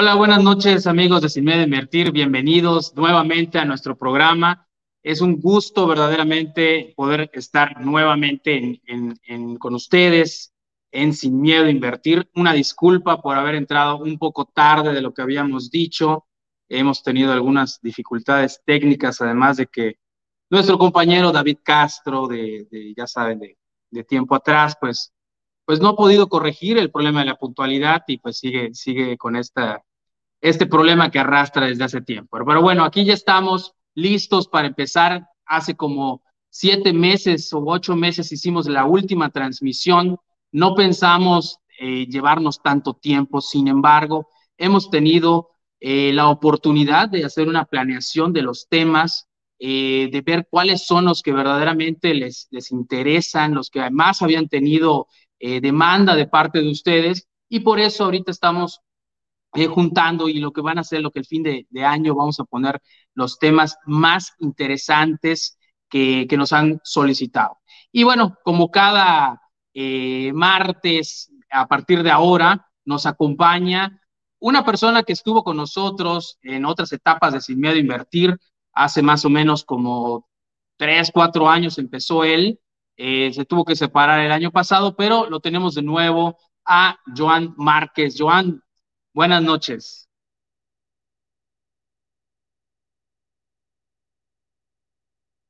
Hola, buenas noches amigos de Sin Miedo a Invertir, bienvenidos nuevamente a nuestro programa. Es un gusto verdaderamente poder estar nuevamente con ustedes en Sin Miedo a Invertir. Una disculpa por haber entrado un poco tarde de lo que habíamos dicho. Hemos tenido algunas dificultades técnicas, además de que nuestro compañero David Castro, de, ya saben, de, de tiempo atrás, pues pues no ha podido corregir el problema de la puntualidad y pues sigue, sigue con esta, este problema que arrastra desde hace tiempo. Pero bueno, aquí ya estamos listos para empezar. Hace como siete meses o ocho meses hicimos la última transmisión. No pensamos eh, llevarnos tanto tiempo, sin embargo, hemos tenido eh, la oportunidad de hacer una planeación de los temas, eh, de ver cuáles son los que verdaderamente les, les interesan, los que además habían tenido demanda de parte de ustedes y por eso ahorita estamos eh, juntando y lo que van a hacer, lo que el fin de, año vamos a poner los temas más interesantes que, que nos han solicitado. Y bueno, como cada eh, martes, a partir de ahora, nos acompaña una persona que estuvo con nosotros en otras etapas de Sin Miedo a Invertir, hace más o menos como tres, cuatro años empezó él, eh, se tuvo que separar el año pasado, pero lo tenemos de nuevo a Joan Márquez. Joan, buenas noches.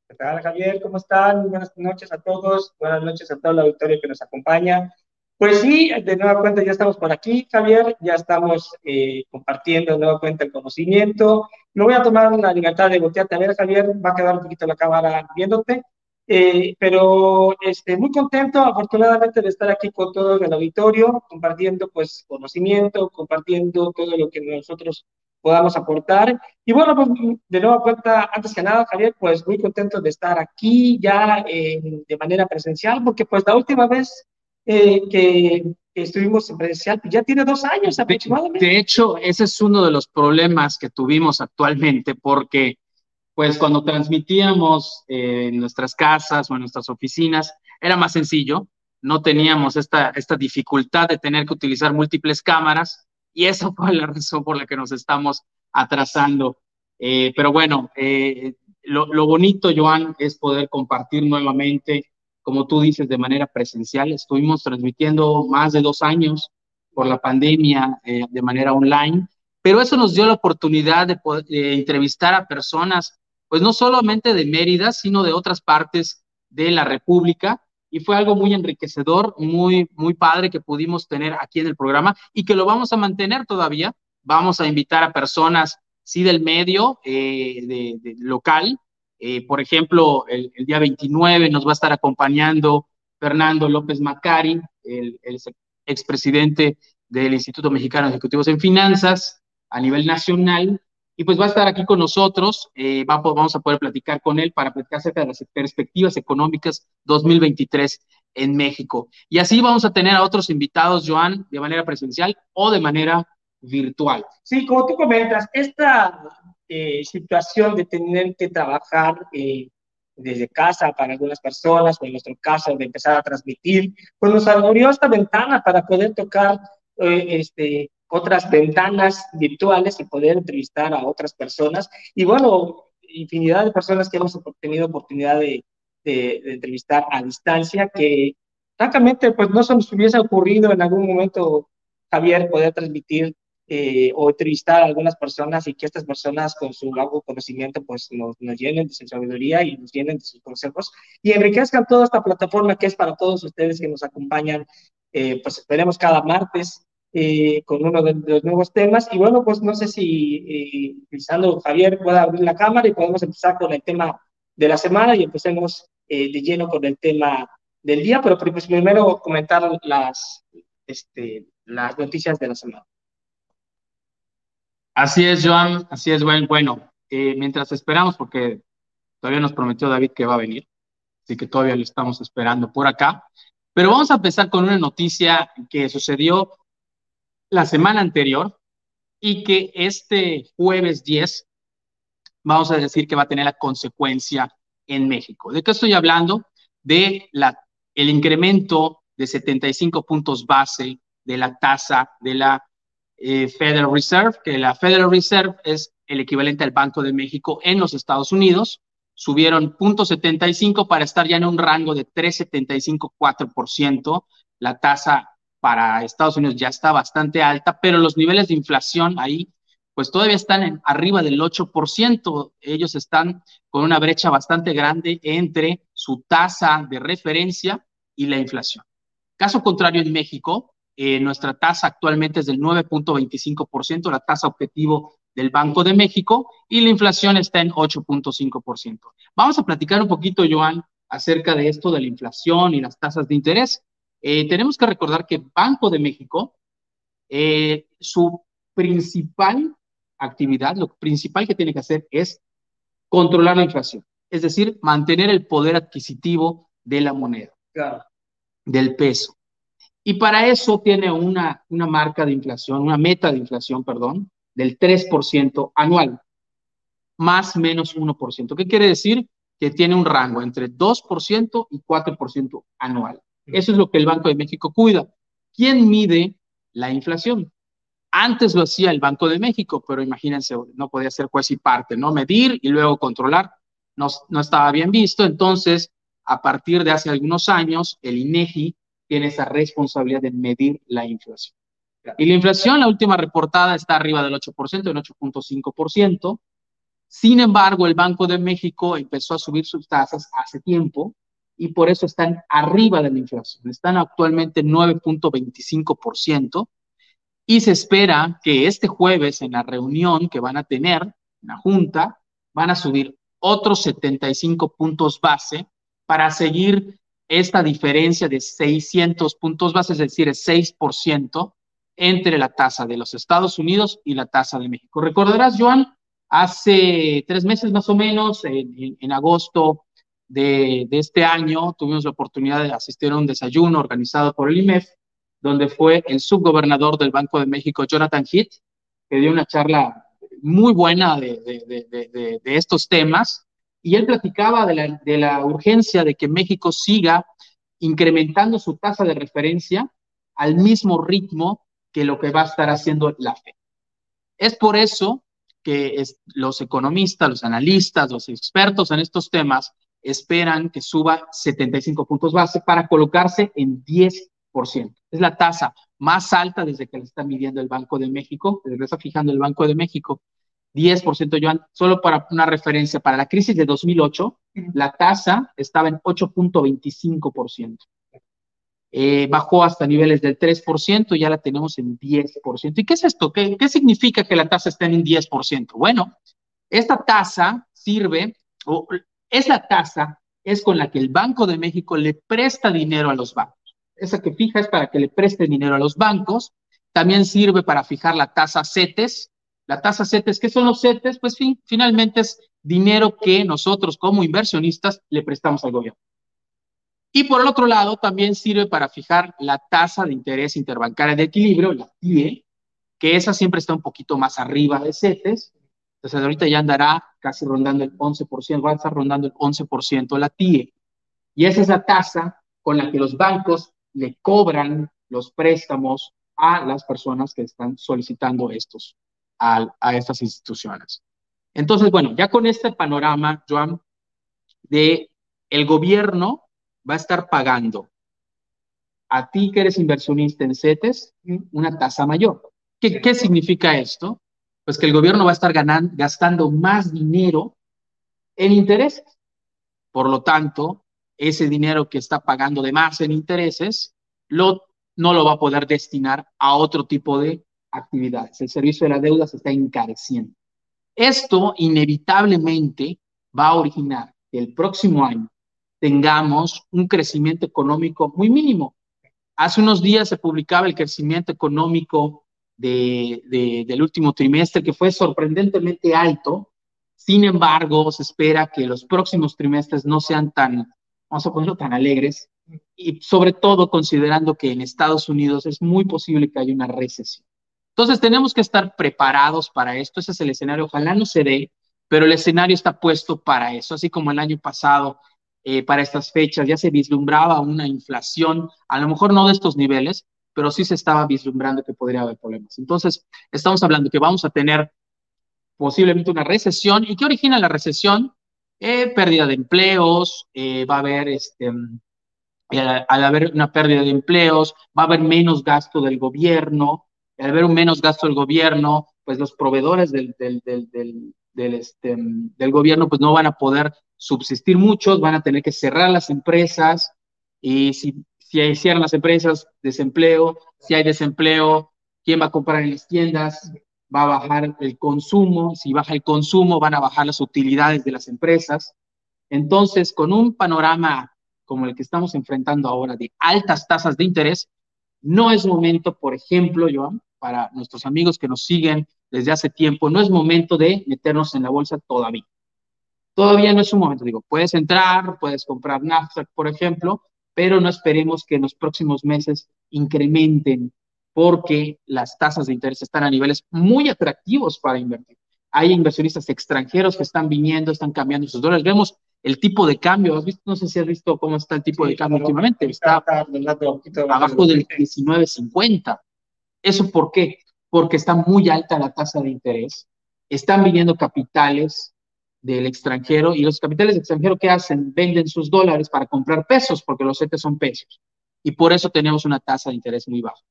¿Qué tal, Javier? ¿Cómo están? Buenas noches a todos. Buenas noches a todo el auditorio que nos acompaña. Pues sí, de nueva cuenta ya estamos por aquí, Javier, ya estamos eh, compartiendo de nueva cuenta el conocimiento. Me voy a tomar la libertad de voltearte a ver, Javier, va a quedar un poquito la cámara viéndote. Eh, pero este, muy contento, afortunadamente, de estar aquí con todo el auditorio, compartiendo pues conocimiento, compartiendo todo lo que nosotros podamos aportar. Y bueno, pues de nueva cuenta, antes que nada, Javier, pues muy contento de estar aquí ya de manera presencial, porque pues la última vez eh, que, estuvimos en presencial, pues, ya tiene dos años aproximadamente. De hecho, ese es uno de los problemas que tuvimos actualmente, porque pues cuando transmitíamos en nuestras casas o en nuestras oficinas, era más sencillo, no teníamos esta, esta dificultad de tener que utilizar múltiples cámaras y esa fue la razón por la que nos estamos atrasando. Eh, pero bueno, eh, lo, bonito, Joan, es poder compartir nuevamente, como tú dices, de manera presencial. Estuvimos transmitiendo más de dos años por la pandemia eh, de manera online, pero eso nos dio la oportunidad de entrevistar a personas pues no solamente de Mérida, sino de otras partes de la República. Y fue algo muy enriquecedor, muy, muy padre que pudimos tener aquí en el programa y que lo vamos a mantener todavía. Vamos a invitar a personas, sí, del medio, eh, de, local. Eh, por ejemplo, el, día 29 nos va a estar acompañando Fernando López Macari, el, el expresidente del Instituto Mexicano de Ejecutivos en Finanzas a nivel nacional y pues va a estar aquí con nosotros, eh, vamos a poder platicar con él para platicar acerca de las perspectivas económicas 2023 en México. Y así vamos a tener a otros invitados, Joan, de manera presencial o de manera virtual. Sí, como tú comentas, esta eh, situación de tener que trabajar eh, desde casa para algunas personas, o en nuestro caso de empezar a transmitir, pues nos abrió esta ventana para poder tocar este, otras ventanas virtuales y poder entrevistar a otras personas. Y bueno, infinidad de personas que hemos tenido oportunidad de, de, entrevistar a distancia, que francamente pues no se nos hubiese ocurrido en algún momento, Javier, poder transmitir eh, o entrevistar a algunas personas y que estas personas con su largo conocimiento pues nos, nos, llenen de su sabiduría y nos llenen de sus consejos y enriquezcan toda esta plataforma que es para todos ustedes que nos acompañan, eh, pues esperemos cada martes eh, con uno de, los nuevos temas. Y bueno, pues no sé si eh, Javier pueda abrir la cámara y podemos empezar con el tema de la semana y empecemos eh, de lleno con el tema del día, pero pues primero comentar las, este, las noticias de la semana. Así es, Joan, así es, bueno, bueno eh, mientras esperamos, porque todavía nos prometió David que va a venir, así que todavía lo estamos esperando por acá. Pero vamos a empezar con una noticia que sucedió la semana anterior y que este jueves 10 vamos a decir que va a tener la consecuencia en México. ¿De qué estoy hablando? De la, el incremento de 75 puntos base de la tasa de la eh, Federal Reserve, que la Federal Reserve es el equivalente al Banco de México en los Estados Unidos. Subieron 0.75 para estar ya en un rango de 3.75-4%. La tasa para Estados Unidos ya está bastante alta, pero los niveles de inflación ahí pues todavía están en arriba del 8%. Ellos están con una brecha bastante grande entre su tasa de referencia y la inflación. Caso contrario, en México, eh, nuestra tasa actualmente es del 9.25%, la tasa objetivo del Banco de México, y la inflación está en 8.5%. Vamos a platicar un poquito, Joan, acerca de esto de la inflación y las tasas de interés. Eh, tenemos que recordar que Banco de México, eh, su principal actividad, lo principal que tiene que hacer es controlar la inflación, es decir, mantener el poder adquisitivo de la moneda. Claro del peso. Y para eso tiene una, una marca de inflación, una meta de inflación, perdón, del 3% anual, más menos 1%. ¿Qué quiere decir? Que tiene un rango entre 2% y 4% anual. Eso es lo que el Banco de México cuida. ¿Quién mide la inflación? Antes lo hacía el Banco de México, pero imagínense, no podía ser juez parte, ¿no? Medir y luego controlar. No, no estaba bien visto. Entonces, a partir de hace algunos años, el INEGI tiene esa responsabilidad de medir la inflación. Y la inflación, la última reportada, está arriba del 8%, en 8.5%. Sin embargo, el Banco de México empezó a subir sus tasas hace tiempo y por eso están arriba de la inflación. Están actualmente en 9.25% y se espera que este jueves en la reunión que van a tener, en la Junta, van a subir otros 75 puntos base para seguir esta diferencia de 600 puntos base, es decir, el 6% entre la tasa de los Estados Unidos y la tasa de México. Recordarás, Joan, hace tres meses más o menos, en, agosto de, de, este año, tuvimos la oportunidad de asistir a un desayuno organizado por el IMEF, donde fue el subgobernador del Banco de México, Jonathan Heath, que dio una charla muy buena de, de, de estos temas y él platicaba de la, urgencia de que México siga incrementando su tasa de referencia al mismo ritmo que lo que va a estar haciendo la FED. Es por eso que los economistas, los analistas, los expertos en estos temas esperan que suba 75 puntos base para colocarse en 10%. Es la tasa más alta desde que la está midiendo el Banco de México, desde que está fijando el Banco de México. 10%, Joan, solo para una referencia, para la crisis de 2008, la tasa estaba en 8.25%. Eh, bajó hasta niveles del 3% y ya la tenemos en 10%. ¿Y qué es esto? ¿Qué, ¿Qué significa que la tasa esté en 10%? Bueno, esta tasa sirve, o esa tasa es con la que el Banco de México le presta dinero a los bancos. Esa que fija es para que le preste dinero a los bancos. También sirve para fijar la tasa CETES, la tasa CETES, ¿qué son los CETES? Pues finalmente es dinero que nosotros como inversionistas le prestamos al gobierno. Y por el otro lado, también sirve para fijar la tasa de interés interbancaria de equilibrio, la TIE, que esa siempre está un poquito más arriba de CETES. Entonces ahorita ya andará casi rondando el 11%, va a estar rondando el 11% la TIE. Y esa es la tasa con la que los bancos le cobran los préstamos a las personas que están solicitando estos a, estas instituciones. Entonces, bueno, ya con este panorama, Joan, de el gobierno va a estar pagando a ti que eres inversionista en CETES una tasa mayor. ¿Qué, ¿Qué, significa esto? Pues que el gobierno va a estar gastando más dinero en intereses. Por lo tanto, ese dinero que está pagando de más en intereses, no lo va a poder destinar a otro tipo de actividades. El servicio de la deuda se está encareciendo. Esto inevitablemente va a originar que el próximo año tengamos un crecimiento económico muy mínimo. Hace unos días se publicaba el crecimiento económico de, del último trimestre, que fue sorprendentemente alto. Sin embargo, se espera que los próximos trimestres no sean tan, vamos a ponerlo, tan alegres, y sobre todo considerando que en Estados Unidos es muy posible que haya una recesión. Entonces tenemos que estar preparados para esto. Ese es el escenario. Ojalá no se dé, pero el escenario está puesto para eso. Así como el año pasado, eh, para estas fechas, ya se vislumbraba una inflación, a lo mejor no de estos niveles, pero sí se estaba vislumbrando que podría haber problemas. Entonces, estamos hablando que vamos a tener posiblemente una recesión. ¿Y qué origina la recesión? Eh, pérdida de empleos, eh, va a haber, este, eh, al haber una pérdida de empleos, va a haber menos gasto del gobierno, al haber un menos gasto del gobierno, pues los proveedores del, del, del, del, este, del gobierno pues no van a poder subsistir muchos, van a tener que cerrar las empresas y si, si cierran las empresas, desempleo, si hay desempleo, ¿quién va a comprar en las tiendas? Va a bajar el consumo, si baja el consumo van a bajar las utilidades de las empresas. Entonces, con un panorama como el que estamos enfrentando ahora de altas tasas de interés, no es momento, por ejemplo, Joan, para nuestros amigos que nos siguen desde hace tiempo, no es momento de meternos en la bolsa todavía. Todavía no es un momento, digo, puedes entrar, puedes comprar Nasdaq, por ejemplo, pero no esperemos que en los próximos meses incrementen porque las tasas de interés están a niveles muy atractivos para invertir. Hay inversionistas extranjeros que están viniendo, están cambiando sus dólares. Vemos el tipo de cambio. ¿Has visto? No sé si has visto cómo está el tipo de cambio últimamente. Está, abajo del 19.50. ¿Eso por qué? Porque está muy alta la tasa de interés. Están viniendo capitales del extranjero y los capitales extranjeros ¿qué hacen? Venden sus dólares para comprar pesos porque los CETES son pesos. Y por eso tenemos una tasa de interés muy baja.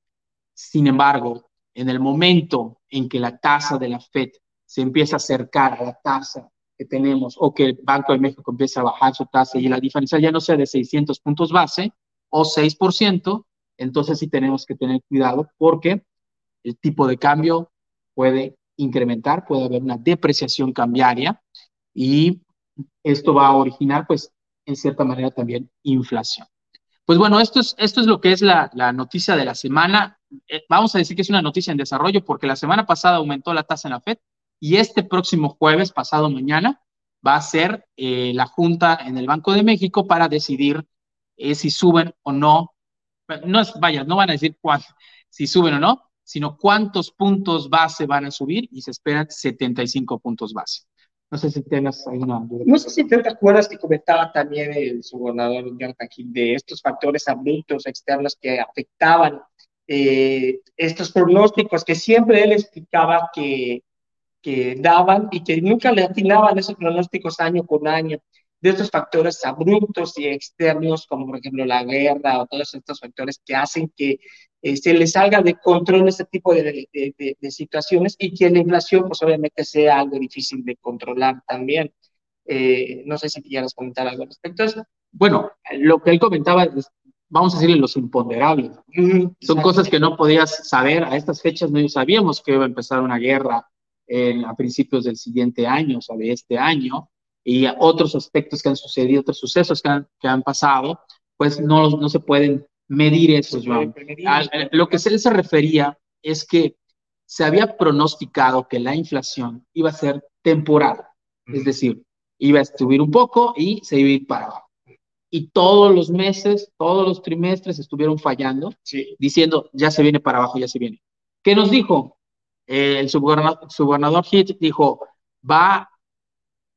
Sin embargo, en el momento en que la tasa de la FED se empieza a acercar a la tasa que tenemos o que el Banco de México empieza a bajar su tasa y la diferencia ya no sea de 600 puntos base o 6%, entonces sí tenemos que tener cuidado porque el tipo de cambio puede incrementar, puede haber una depreciación cambiaria y esto va a originar, pues, en cierta manera también inflación. Pues bueno, esto es, esto es lo que es la, la noticia de la semana. Eh, vamos a decir que es una noticia en desarrollo porque la semana pasada aumentó la tasa en la FED y este próximo jueves, pasado mañana, va a ser eh, la Junta en el Banco de México para decidir eh, si suben o no. No es, vaya, no van a decir cuál, si suben o no, sino cuántos puntos base van a subir y se esperan 75 puntos base. No sé si. No sé si te acuerdas que comentaba también el subgobernador de estos factores abruptos externos que afectaban eh, estos pronósticos, que siempre él explicaba que, que daban y que nunca le atinaban esos pronósticos año con año de estos factores abruptos y externos, como por ejemplo la guerra o todos estos factores que hacen que eh, se le salga de control este tipo de, de, situaciones y que la inflación, pues obviamente sea algo difícil de controlar también. Eh, no sé si quieras comentar algo al respecto a eso. Bueno, lo que él comentaba, vamos a decirle los imponderables. Son cosas que no podías saber. A estas fechas no sabíamos que iba a empezar una guerra en, a principios del siguiente año, o sea, de este año y otros aspectos que han sucedido, otros sucesos que han, que han pasado, pues no, no se pueden medir eso, Joan. lo que él se refería es que se había pronosticado que la inflación iba a ser temporal, es decir, iba a subir un poco y se iba a ir para abajo. Y todos los meses, todos los trimestres estuvieron fallando, diciendo, ya se viene para abajo, ya se viene. ¿Qué nos dijo? el subgobernador, subgobernador Hitch dijo, va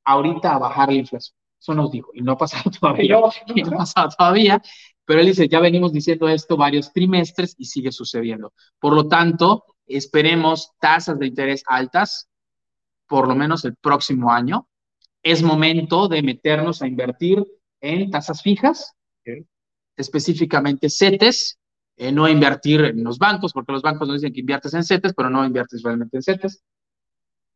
ahorita a bajar la inflación. Eso nos dijo, y no ha pasado todavía, y no ha pasado todavía, pero él dice, ya venimos diciendo esto varios trimestres y sigue sucediendo. Por lo tanto, esperemos tasas de interés altas, por lo menos el próximo año. Es momento de meternos a invertir en tasas fijas, específicamente CETES, eh, no invertir en los bancos, porque los bancos nos dicen que inviertes en CETES, pero no inviertes realmente en CETES.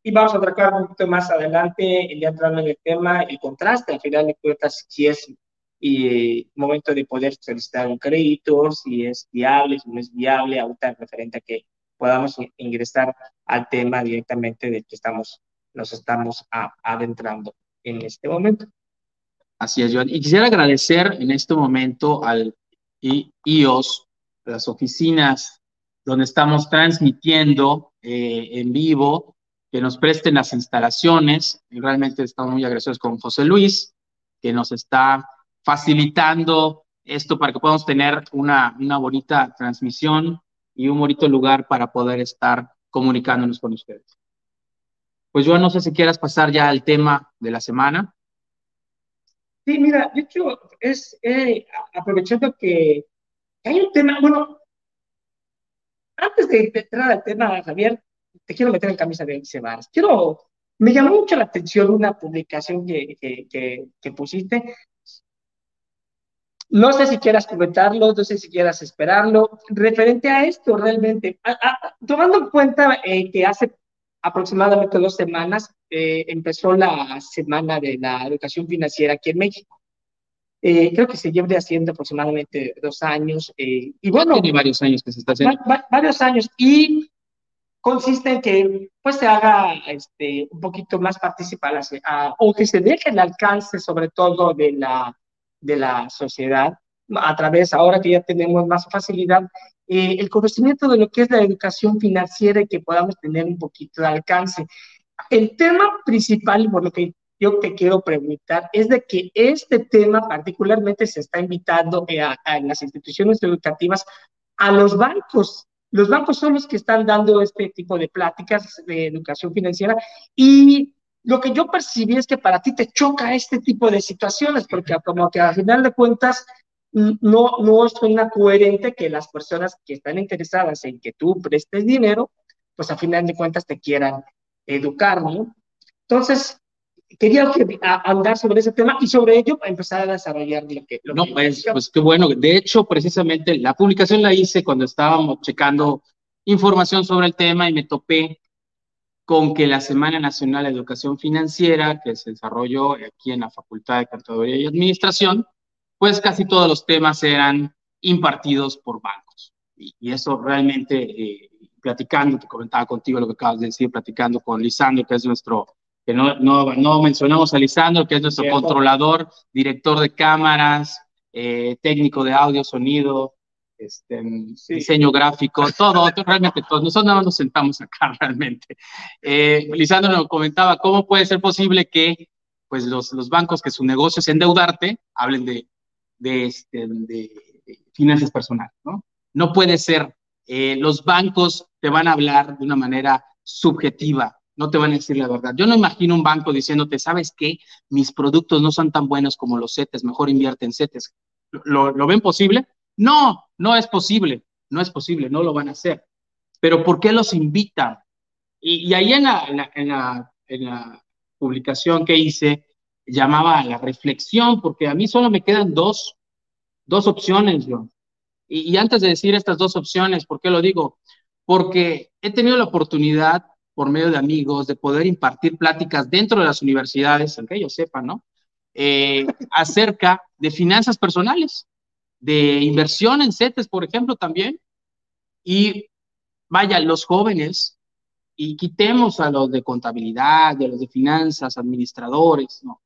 Y vamos a tratar un poquito más adelante, ya entrando en el tema, el contraste, al final de cuentas, si es y momento de poder solicitar un crédito, si es viable, si no es viable, ahorita referente a que podamos ingresar al tema directamente del que estamos, nos estamos adentrando en este momento. Así es, Joan. Y quisiera agradecer en este momento al IOS, las oficinas donde estamos transmitiendo eh, en vivo que nos presten las instalaciones. Realmente estamos muy agradecidos con José Luis, que nos está facilitando esto para que podamos tener una, una bonita transmisión y un bonito lugar para poder estar comunicándonos con ustedes. Pues yo no sé si quieras pasar ya al tema de la semana. Sí, mira, de hecho, es eh, aprovechando que hay un tema, bueno, antes de entrar al tema, Javier, te quiero meter en camisa de once Quiero, me llamó mucho la atención una publicación que, que, que, pusiste. No sé si quieras comentarlo, no sé si quieras esperarlo. Referente a esto, realmente, tomando en cuenta eh, que hace aproximadamente dos semanas eh, empezó la semana de la educación financiera aquí en México. Eh, creo que se lleva haciendo aproximadamente dos años. Eh, y bueno, tiene varios años que se está haciendo. varios años. Y consiste en que pues se haga este, un poquito más participar o que se deje el alcance sobre todo de la, de la sociedad a través, ahora que ya tenemos más facilidad, eh, el conocimiento de lo que es la educación financiera y que podamos tener un poquito de alcance. El tema principal, por lo que yo te quiero preguntar, es de que este tema particularmente se está invitando eh, a, las instituciones educativas, a los bancos. Los bancos son los que están dando este tipo de pláticas de educación financiera y lo que yo percibí es que para ti te choca este tipo de situaciones, porque como que al final de cuentas no, no suena coherente que las personas que están interesadas en que tú prestes dinero, pues a final de cuentas te quieran educar, ¿no? Entonces, quería que, andar sobre ese tema y sobre ello empezar a desarrollar lo que... no, pues, pues qué bueno. De hecho, precisamente la publicación la hice cuando estábamos checando información sobre el tema y me topé con que la Semana Nacional de Educación Financiera, que se desarrolló aquí en la Facultad de Contaduría y Administración, pues casi todos los temas eran impartidos por bancos. Y, eso realmente, eh, platicando, te comentaba contigo lo que acabas de decir, platicando con Lisandro, que es nuestro, que no, no, no mencionamos a Lisandro, que es nuestro controlador, director de cámaras, eh, técnico de audio, sonido, este, diseño gráfico, todo, realmente todos. Nosotros nada más nos sentamos acá realmente. Eh, Lisandro nos comentaba cómo puede ser posible que pues los, los bancos que su negocio es endeudarte, hablen de de, este, de, finanzas personales, ¿no? No puede ser, eh, los bancos te van a hablar de una manera subjetiva, no te van a decir la verdad. Yo no imagino un banco diciéndote, ¿sabes qué? Mis productos no son tan buenos como los CETES, mejor invierte en CETES. ¿Lo, ¿Lo, ven posible? No, no es posible, no es posible, no lo van a hacer. Pero ¿por qué los invitan? Y, y ahí en la, en, la, en, la, publicación que hice, llamaba a la reflexión, porque a mí solo me quedan dos, dos opciones, yo. Y, y, antes de decir estas dos opciones, ¿por qué lo digo? Porque he tenido la oportunidad, por medio de amigos, de poder impartir pláticas dentro de las universidades, aunque ellos sepan, ¿no? Eh, acerca de finanzas personales, de inversión en CETES, por ejemplo, también. Y vaya, los jóvenes, y quitemos a los de contabilidad, de los de finanzas, administradores, ¿no?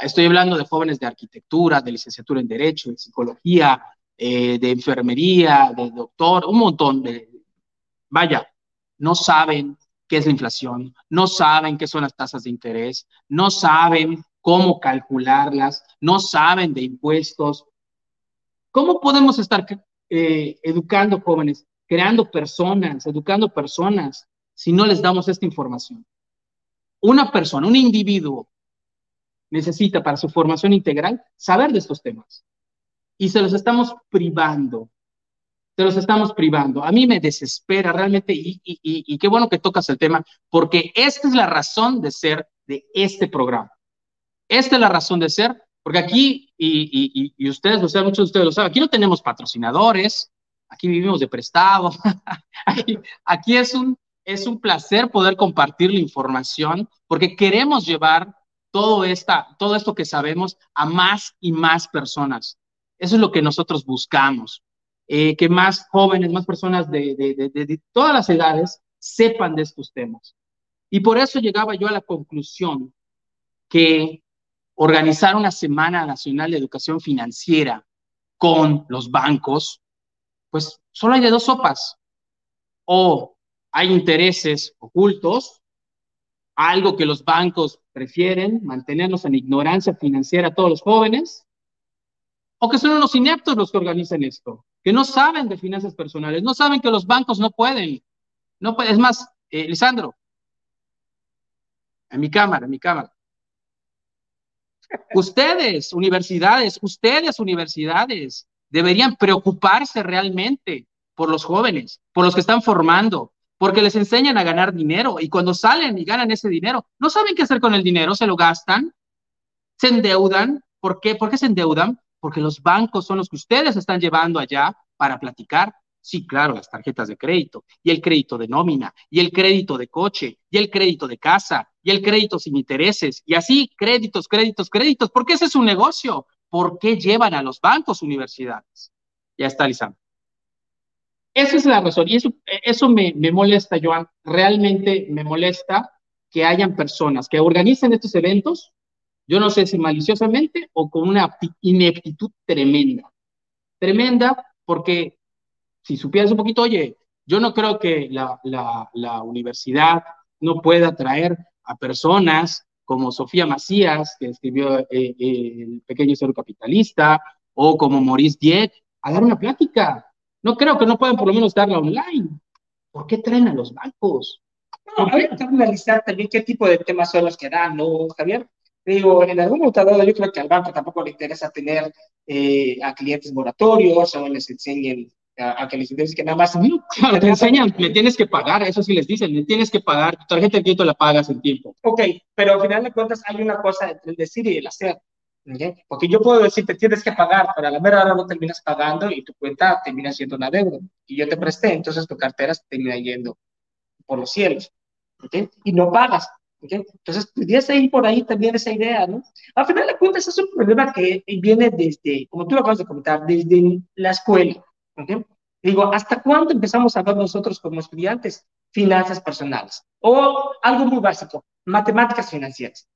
Estoy hablando de jóvenes de arquitectura, de licenciatura en Derecho, de Psicología, eh, de enfermería, de doctor, un montón de... Vaya, no saben qué es la inflación, no saben qué son las tasas de interés, no saben cómo calcularlas, no saben de impuestos. ¿Cómo podemos estar eh, educando jóvenes, creando personas, educando personas, si no les damos esta información? Una persona, un individuo necesita para su formación integral saber de estos temas. Y se los estamos privando. Se los estamos privando. A mí me desespera realmente y, y, y, qué bueno que tocas el tema, porque esta es la razón de ser de este programa. Esta es la razón de ser, porque aquí, y, y ustedes, sea, muchos de ustedes lo saben, aquí no tenemos patrocinadores, aquí vivimos de prestado, aquí, aquí es, un, es un placer poder compartir la información, porque queremos llevar todo, esta, todo esto que sabemos a más y más personas. Eso es lo que nosotros buscamos, eh, que más jóvenes, más personas de, todas las edades sepan de estos temas. Y por eso llegaba yo a la conclusión que organizar una Semana Nacional de Educación Financiera con los bancos, pues solo hay de dos sopas. O hay intereses ocultos algo que los bancos prefieren, mantenernos en ignorancia financiera a todos los jóvenes, o que son unos ineptos los que organizan esto, que no saben de finanzas personales, no saben que los bancos no pueden. No pueden. Es más, eh, Lisandro, en mi cámara, en mi cámara. Ustedes, universidades, ustedes, universidades, deberían preocuparse realmente por los jóvenes, por los que están formando, porque les enseñan a ganar dinero y cuando salen y ganan ese dinero, no saben qué hacer con el dinero, se lo gastan, se endeudan. ¿Por qué? ¿Por qué se endeudan? Porque los bancos son los que ustedes están llevando allá para platicar. Sí, claro, las tarjetas de crédito y el crédito de nómina y el crédito de coche y el crédito de casa y el crédito sin intereses y así créditos, créditos, créditos, porque ese es un negocio. ¿Por qué llevan a los bancos universidades? Ya está, Lisandro. Esa es la razón y eso, eso me, me molesta, Joan. Realmente me molesta que hayan personas que organicen estos eventos, yo no sé si maliciosamente o con una ineptitud tremenda. Tremenda porque si supieras un poquito, oye, yo no creo que la, la, la universidad no pueda traer a personas como Sofía Macías, que escribió eh, eh, El pequeño cero capitalista, o como Maurice Dieck, a dar una plática. No creo que no puedan por lo menos darla online. ¿Por qué traen a los bancos? No, hay que analizar también qué tipo de temas son los que dan, ¿no, Javier? Digo, en algún momento yo creo que al banco tampoco le interesa tener eh, a clientes moratorios o les enseñen a, que les interese que nada más. claro, te enseñan, me tienes que pagar, eso sí les dicen, me tienes que pagar, tu tarjeta de crédito la pagas en tiempo. Ok, pero al final de cuentas hay una cosa entre el decir y el hacer. ¿okay? Porque yo puedo decir, te tienes que pagar, pero a la mera hora no terminas pagando y tu cuenta termina siendo una deuda. Y yo te presté, entonces tu cartera termina yendo por los cielos. ¿okay? Y no pagas. ¿Okay? Entonces, pudiese ir por ahí también esa idea, ¿no? Al final de cuentas, es un problema que viene desde, como tú lo acabas de comentar, desde la escuela. ¿okay? Digo, ¿hasta cuándo empezamos a ver nosotros como estudiantes finanzas personales? O algo muy básico, matemáticas financieras.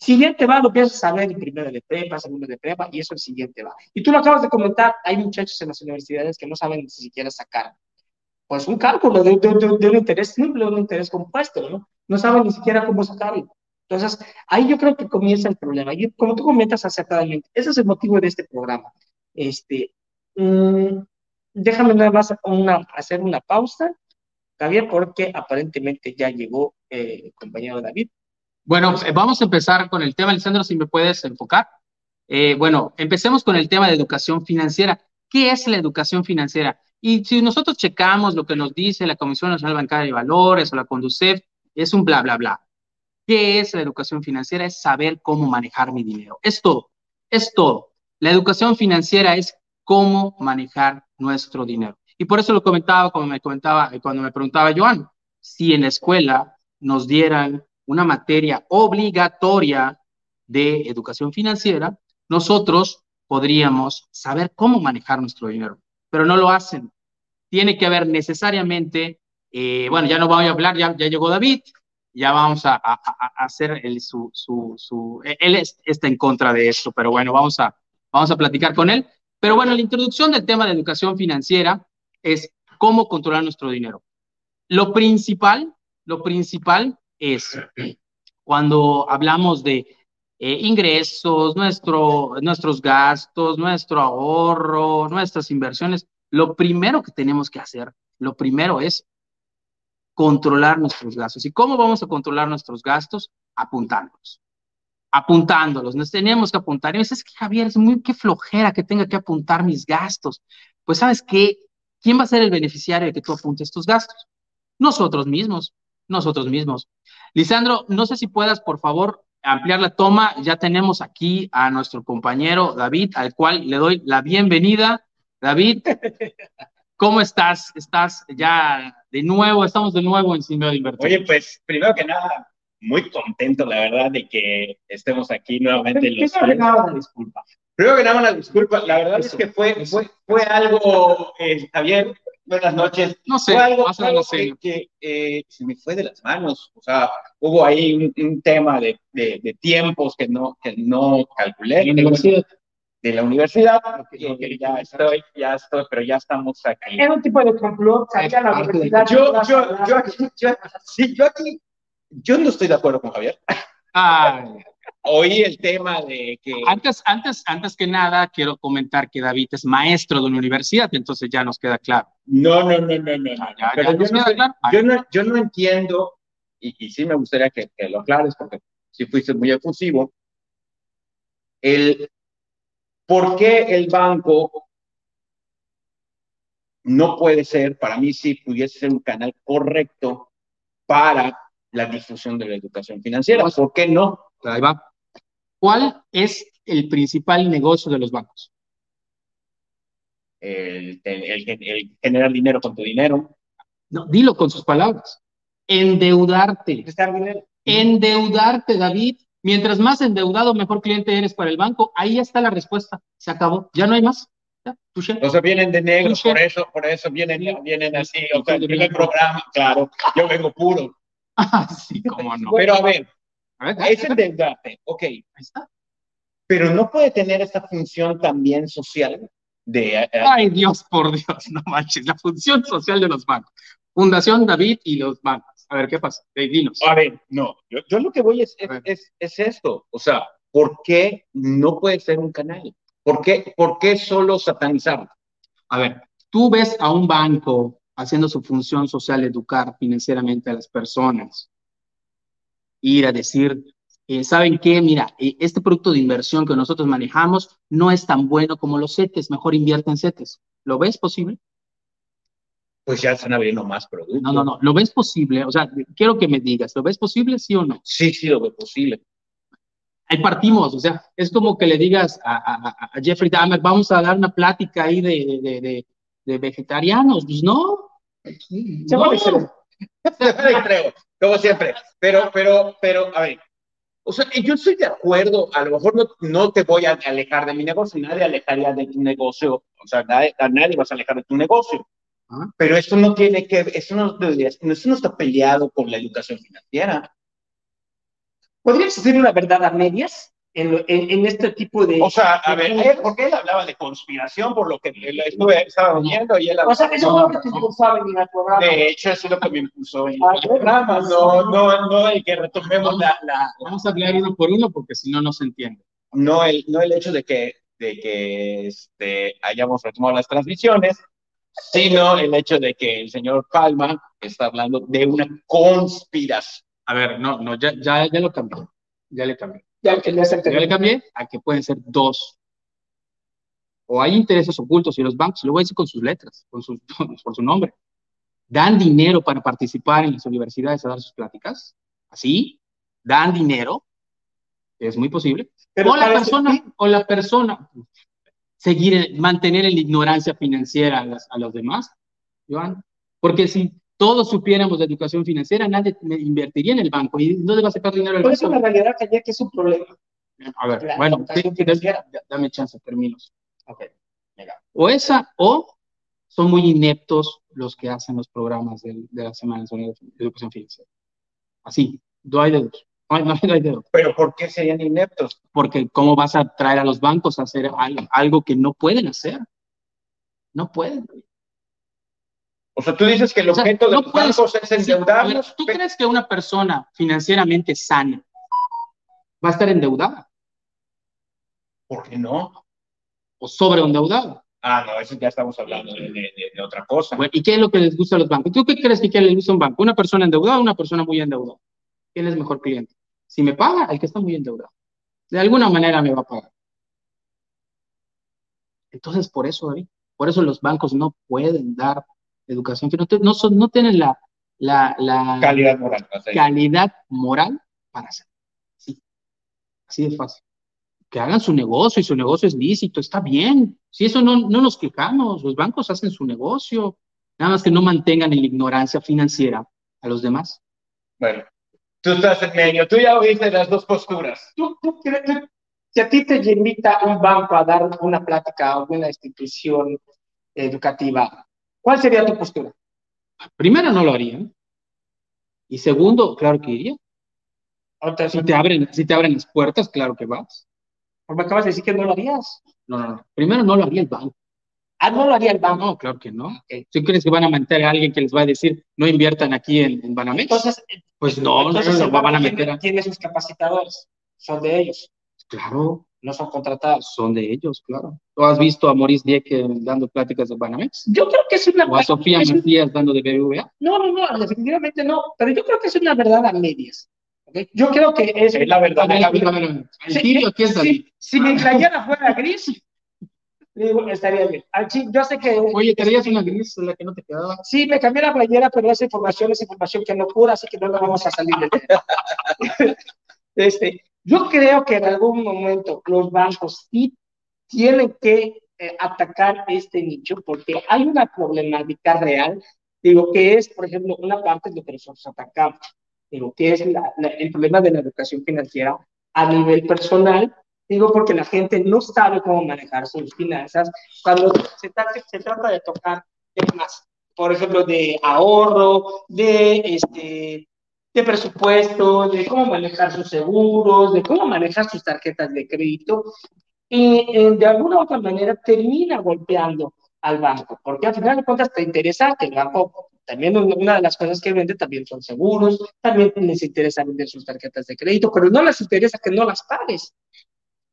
Si bien te va, lo piensas saber en primero de prepa, segundo de prepa, y eso el siguiente va. Y tú lo acabas de comentar, hay muchachos en las universidades que no saben ni siquiera sacar pues un cálculo de, de, de, un interés simple, un interés compuesto, ¿no? No saben ni siquiera cómo sacarlo. Entonces, ahí yo creo que comienza el problema. Y como tú comentas acertadamente, ese es el motivo de este programa. Este, mmm, déjame nada más una, hacer una pausa, Javier, porque aparentemente ya llegó eh, el compañero David. Bueno, eh, vamos a empezar con el tema, Alessandro, si me puedes enfocar. Eh, bueno, empecemos con el tema de educación financiera. ¿Qué es la educación financiera? Y si nosotros checamos lo que nos dice la Comisión Nacional Bancaria de Valores o la Conducef, es un bla, bla, bla. ¿Qué es la educación financiera? Es saber cómo manejar mi dinero. Es todo, es todo. La educación financiera es cómo manejar nuestro dinero. Y por eso lo comentaba, como me comentaba, eh, cuando me preguntaba Joan, si en la escuela nos dieran una materia obligatoria de educación financiera, nosotros podríamos saber cómo manejar nuestro dinero pero no lo hacen. Tiene que haber necesariamente, eh, bueno, ya no voy a hablar, ya, ya llegó David, ya vamos a, hacer el, su, su, su, él está en contra de esto, pero bueno, vamos a, vamos a platicar con él. Pero bueno, la introducción del tema de educación financiera es cómo controlar nuestro dinero. Lo principal, lo principal es cuando hablamos de eh, ingresos, nuestro, nuestros gastos, nuestro ahorro, nuestras inversiones, lo primero que tenemos que hacer, lo primero es controlar nuestros gastos. ¿Y cómo vamos a controlar nuestros gastos? Apuntándolos. Apuntándolos. Nos tenemos que apuntar. Y dices, es que Javier, es muy que flojera que tenga que apuntar mis gastos. Pues, ¿sabes qué? ¿Quién va a ser el beneficiario de que tú apuntes tus gastos? Nosotros mismos. Nosotros mismos. Lisandro, no sé si puedas, por favor, ampliar la toma, ya tenemos aquí a nuestro compañero David, al cual le doy la bienvenida. David, ¿cómo estás? ¿Estás ya de nuevo? Estamos de nuevo en Sin de Invertir. Oye, pues primero que nada, muy contento, la verdad, de que estemos aquí nuevamente. Los Primero que nada, una disculpa. Primero que nada, una disculpa. La verdad es que fue, fue, fue algo, eh, Javier, buenas noches. No sé, fue algo, más o algo menos que, sí. que, eh, se me fue de las manos. O sea, hubo ahí un, un tema de, de, de tiempos que no, que no calculé. La universidad. De la universidad, ya estoy, ya estoy, pero ya estamos aquí. Era un tipo de complot, salía la universidad. Yo, yo, yo, aquí, yo, sí, yo aquí, yo no estoy de acuerdo con Javier. Ay, Oí el tema de que antes, antes, antes que nada, quiero comentar que David es maestro de una universidad, entonces ya nos queda claro. no, no, no, no, no. Ah, ya, Pero ya yo no, claro. yo no, yo no entiendo, y, y sí me gustaría que, que lo aclares porque sí fuiste muy efusivo, el por qué el banco no puede ser, para mí sí pudiese ser un canal correcto para la difusión de la educación financiera. ¿Por qué no? Ahí va. ¿Cuál es el principal negocio de los bancos? El, generar dinero con tu dinero. No, dilo con sus palabras. Endeudarte. Endeudarte, David. Mientras más endeudado, mejor cliente eres para el banco. Ahí está la respuesta. Se acabó. Ya no hay más. O sea, vienen de negro, por eso, por eso vienen, vienen así. O sea, el programa, claro, yo vengo puro. Ah, sí, cómo no. Pero a ver, es endeudarte, ok. Ahí está. Pero no puede tener esta función también social de... Eh, Ay, Dios, por Dios, no manches, la función social de los bancos. Fundación David y los bancos. A ver, ¿qué pasa? dinos. A ver, no, yo, yo lo que voy es, es, es, esto. O sea, ¿por qué no puede ser un canal? ¿Por qué, por qué solo satanizar? A ver, tú ves a un banco haciendo su función social, educar financieramente a las personas, ir a decir, eh, ¿saben qué? Mira, eh, este producto de inversión que nosotros manejamos no es tan bueno como los CETES, mejor invierte en CETES. ¿Lo ves posible? Pues ya están abriendo más productos. No, no, no, ¿lo ves posible? O sea, quiero que me digas, ¿lo ves posible, sí o no? Sí, sí, lo veo posible. Ahí partimos, o sea, es como que le digas a, Jeffrey Dahmer, vamos a dar una plática ahí de, de, de, de vegetarianos. Pues no, no. creo, como siempre. Pero, pero, pero, a ver, o sea, yo estoy de acuerdo, a lo mejor no, no te voy a alejar de mi negocio, nadie alejaría de tu negocio, o sea, nadie, a nadie vas a alejar de tu negocio. Ah. Pero esto no tiene que, esto no, esto no está peleado con la educación financiera. ¿Podría existir una verdad a medias? En, este tipo de... O sea, a ver, porque él hablaba de conspiración, por lo que él estuve, estaba viendo y él... O sea, eso es lo que te impulsaba en el programa. De hecho, eso es lo que me impulsó en el programa. No, no, no el que retomemos la, la... Vamos a hablar uno por uno porque si no, no se entiende. No el, no el hecho de que, de que este, hayamos retomado las transmisiones, sino el hecho de que el señor Palma está hablando de una conspiración. A ver, no, no, ya, ya, ya lo cambió. Ya le cambió. Ya, que Yo le cambié a que pueden ser dos. O hay intereses ocultos y los bancos, lo voy a decir con sus letras, con su, por su nombre. Dan dinero para participar en las universidades a dar sus pláticas. Así, dan dinero. Es muy posible. Pero o la persona, o la persona, seguir, mantener en la ignorancia financiera a, a los demás, Joan. Porque si todos supiéramos de educación financiera, nadie invertiría en el banco y le va a sacar dinero al banco. Por eso la realidad que es un problema. A ver, bueno, dame chance, terminos. Okay. O esa, o son muy ineptos los que hacen los programas de, de la Semana de Educación Financiera. Así, no hay de dos. No hay, de dos. ¿Pero por qué serían ineptos? Porque ¿cómo vas a traer a los bancos a hacer algo que no pueden hacer? No pueden. O sea, tú dices que el objeto de los bancos es endeudarnos. ¿Tú crees que una persona financieramente sana va a estar endeudada? ¿Por qué no? O sobreendeudada. Ah, no, eso ya estamos hablando de, otra cosa. Bueno, ¿y qué es lo que les gusta a los bancos? ¿Tú qué crees que les gusta a un banco? ¿Una persona endeudada o una persona muy endeudada? ¿Quién es mejor cliente? Si me paga, el que está muy endeudado. De alguna manera me va a pagar. Entonces, por eso, David, por eso los bancos no pueden dar educación, que no, son, no tienen la, la, calidad moral, calidad moral para hacer. Sí, así de fácil. Que hagan su negocio y su negocio es lícito, está bien. Si eso no, no nos quejamos, los bancos hacen su negocio, nada más que no mantengan en la ignorancia financiera a los demás. Bueno, tú estás en medio, tú ya oíste las dos posturas. ¿Tú, tú, si a ti te invita un banco a dar una plática a una institución educativa, ¿Cuál sería tu postura? Primero, no lo haría. Y segundo, claro que iría. Si te, abren, si te abren las puertas, claro que vas. me acabas de decir que no lo harías. No, no, no. Primero no lo haría el banco. Ah, no lo haría el banco. No, claro que no. ¿Tú crees que van a meter a alguien que les va a decir no inviertan aquí en, en Banamex? Entonces, pues no, no, no, van a meter. A... Tiene sus capacitadores, son de ellos. Claro no son contratados. Son de ellos, claro. ¿Tú has visto a Maurice Dieck dando pláticas de Banamex? Yo creo que es una... ¿O a Sofía Macías dando de BBVA? No, no, no, definitivamente no. Pero yo creo que es una verdad a medias. Yo creo que es... la verdad. A ver, a ver, a ver. Si, mi playera fuera gris, digo, estaría bien. Yo sé que... Oye, ¿traías una gris la que no te quedaba? Sí, me cambié la playera, pero esa información es información que no cura, así que no la vamos a salir de este, Yo creo que en algún momento los bancos sí tienen que eh, atacar este nicho porque hay una problemática real, digo, que es, por ejemplo, una parte de lo que nosotros atacamos, digo, que es el problema de la educación financiera a nivel personal, digo, porque la gente no sabe cómo manejar sus finanzas cuando se trata, se trata de tocar temas, por ejemplo, de ahorro, de este, de presupuesto, de cómo manejar sus seguros, de cómo manejar sus tarjetas de crédito y eh, de alguna u otra manera termina golpeando al banco, porque al final de cuentas te interesa que el banco, también una de las cosas que vende también son seguros, también les interesa vender sus tarjetas de crédito, pero no les interesa que no las pagues.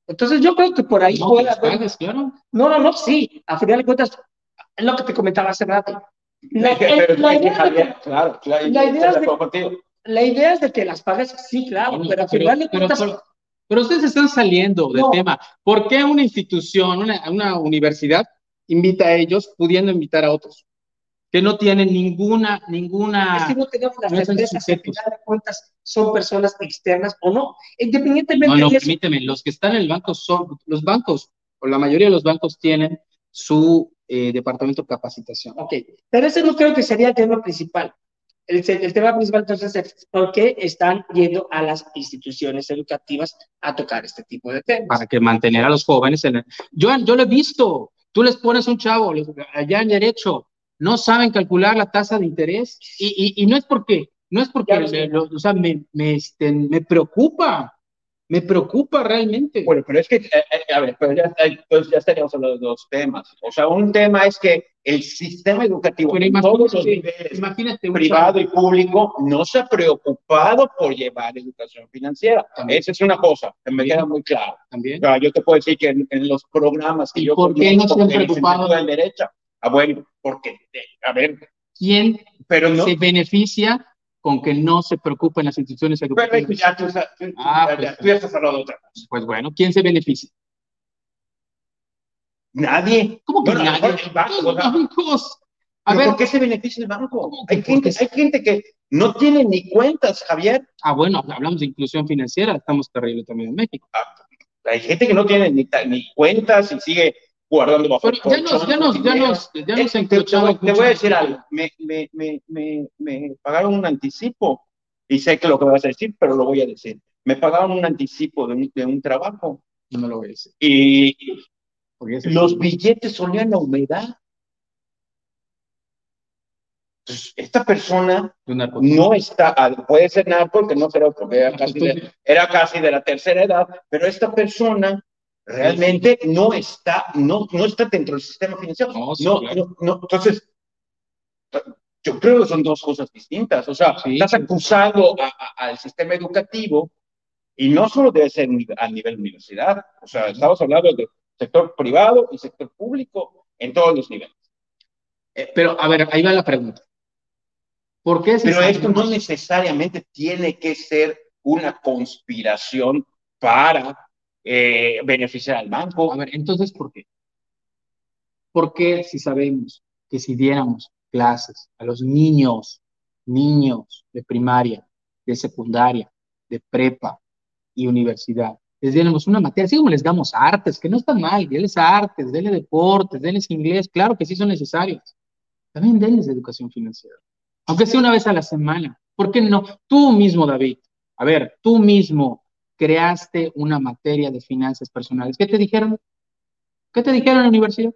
Entonces yo creo que por ahí no, puede haber... claro. No, no, no, sí, al final de cuentas, es lo que te comentaba hace rato. La, idea es de que las pagues, sí, claro, pero al final de cuentas... Pero ustedes están saliendo del tema. ¿Por qué una institución, una, una universidad, invita a ellos pudiendo invitar a otros? que no tienen ninguna, ninguna... Es que no tenemos las certezas, al final de cuentas, son personas externas o no, independientemente no, no, permíteme, los que están en el banco son, los bancos, o la mayoría de los bancos tienen su eh, departamento de capacitación. Ok, pero ese no creo que sería el tema principal. El, tema principal entonces es por qué están yendo a las instituciones educativas a tocar este tipo de temas. Para que mantener a los jóvenes en el... Yo, yo lo he visto, tú les pones un chavo allá en derecho, no saben calcular la tasa de interés y, y, y no es porque, no es porque, o sea, me, me, este, me preocupa, me preocupa realmente. Bueno, pero es que, eh, eh, a ver, pues ya, pues ya estaríamos hablando de dos temas. O sea, un tema es que el sistema educativo, en todos los niveles, imagínate privado y público, no se ha preocupado por llevar educación financiera. Esa es una cosa que me queda muy claro. También. O sea, yo te puedo decir que en, los programas que yo ¿Por qué no se han preocupado? De derecha, ah, bueno, porque, a ver. ¿Quién pero no, se beneficia con que no se preocupen las instituciones educativas. Pero ya tú, ah, pues, tú ya estás hablando de otra cosa. Pues bueno, ¿quién se beneficia? Nadie. ¿Cómo que nadie? El banco, los bancos. A ver, ¿por qué se beneficia el banco? Hay gente, hay gente que no tiene ni cuentas, Javier. Ah, bueno, hablamos de inclusión financiera, estamos terrible también en México. Ah, hay gente que no tiene ni, ni cuentas y sigue guardando bajo Pero ya nos, ya nos, ya nos, ya nos te, te, voy a decir algo. Me, me, me, me, me pagaron un anticipo y sé que lo que vas a decir, pero lo voy a decir. Me pagaron un anticipo de un, de un trabajo. No lo voy a decir. Y los billetes solían la humedad. Entonces, esta persona no está, puede ser nada porque no creo, porque era casi, de, era casi de la tercera edad, pero esta persona realmente no está, no, no está dentro del sistema financiero. No, no, no, entonces, yo creo que son dos cosas distintas. O sea, estás acusando al sistema educativo y no solo debe ser a nivel universidad. O sea, estamos hablando de sector privado y sector público en todos los niveles. Eh, pero, a ver, ahí va la pregunta. ¿Por qué Pero esto no necesariamente tiene que ser una conspiración para eh, beneficiar al banco. A ver, entonces, ¿por qué? ¿Por qué si sabemos que si diéramos clases a los niños, niños de primaria, de secundaria, de prepa y universidad, les diéramos una materia, así como les damos artes, que no está mal, denles artes, denle deportes, denles inglés, claro que sí son necesarios. También denles educación financiera, aunque sea una vez a la semana. ¿Por qué no? Tú mismo, David, a ver, tú mismo creaste una materia de finanzas personales. ¿Qué te dijeron? ¿Qué te dijeron en la universidad?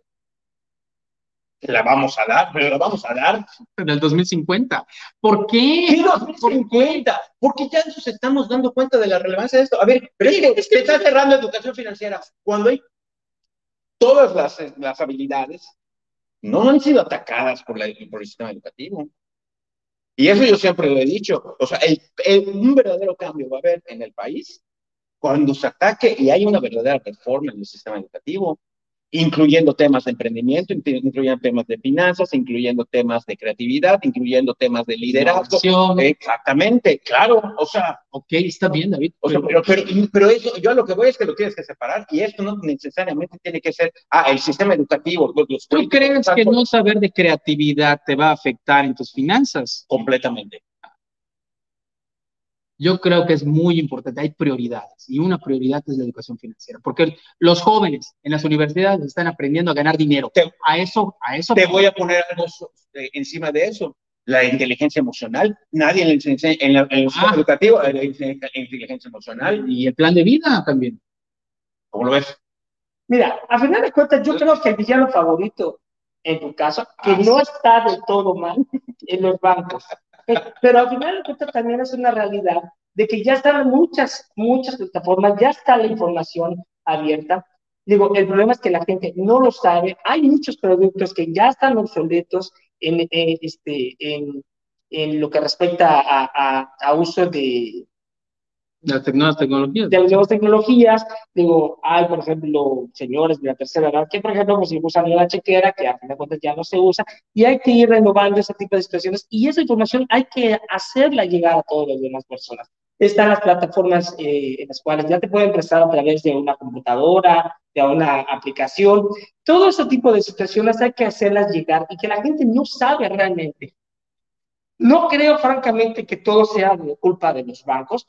La vamos a dar, pero la vamos a dar. En el 2050. ¿Por qué? ¿Qué 2050? Porque ya nos estamos dando cuenta de la relevancia de esto. A ver, pero es que, es que está cerrando educación financiera. Cuando hay todas las, las habilidades, no han sido atacadas por, la, por el sistema educativo. Y eso yo siempre lo he dicho. O sea, un verdadero cambio va a haber en el país cuando se ataque y hay una verdadera reforma en el sistema educativo. incluyendo temas de emprendimiento, incluyendo temas de finanzas, incluyendo temas de creatividad, incluyendo temas de liderazgo. Exactamente, claro, o sea. Ok, está bien, David. pero, pero, eso, yo a lo que voy es que lo tienes que separar y esto no necesariamente tiene que ser, ah, el sistema educativo. ¿Tú crees que no saber de creatividad te va a afectar en tus finanzas? Completamente. Yo creo que es muy importante, hay prioridades y una prioridad es la educación financiera, porque los jóvenes en las universidades están aprendiendo a ganar dinero. a eso, a eso. Te voy a poner algo eh, encima de eso. La inteligencia emocional. Nadie en el, en el sistema ah. educativo la inteligencia emocional. Y el plan de vida también. ¿Cómo lo ves? Mira, a final de cuentas, yo creo que el villano favorito, en tu caso, que ah, no está del todo mal en los bancos, pero al final también es una realidad de que ya están muchas, muchas plataformas, ya está la información abierta. Digo, el problema es que la gente no lo sabe. Hay muchos productos que ya están obsoletos en, este, en, en lo que respecta a, a, a uso de, las nuevas tecnologías. De las nuevas tecnologías, digo, hay, por ejemplo, señores de la tercera edad que, por ejemplo, pues, usan la chequera, que a fin de cuentas ya no se usa, y hay que ir renovando ese tipo de situaciones, y esa información hay que hacerla llegar a todas las demás personas. Están las plataformas eh, en las cuales ya te pueden prestar a través de una computadora, de una aplicación. Todo ese tipo de situaciones hay que hacerlas llegar y que la gente no sabe realmente. No creo, francamente, que todo sea de culpa de los bancos.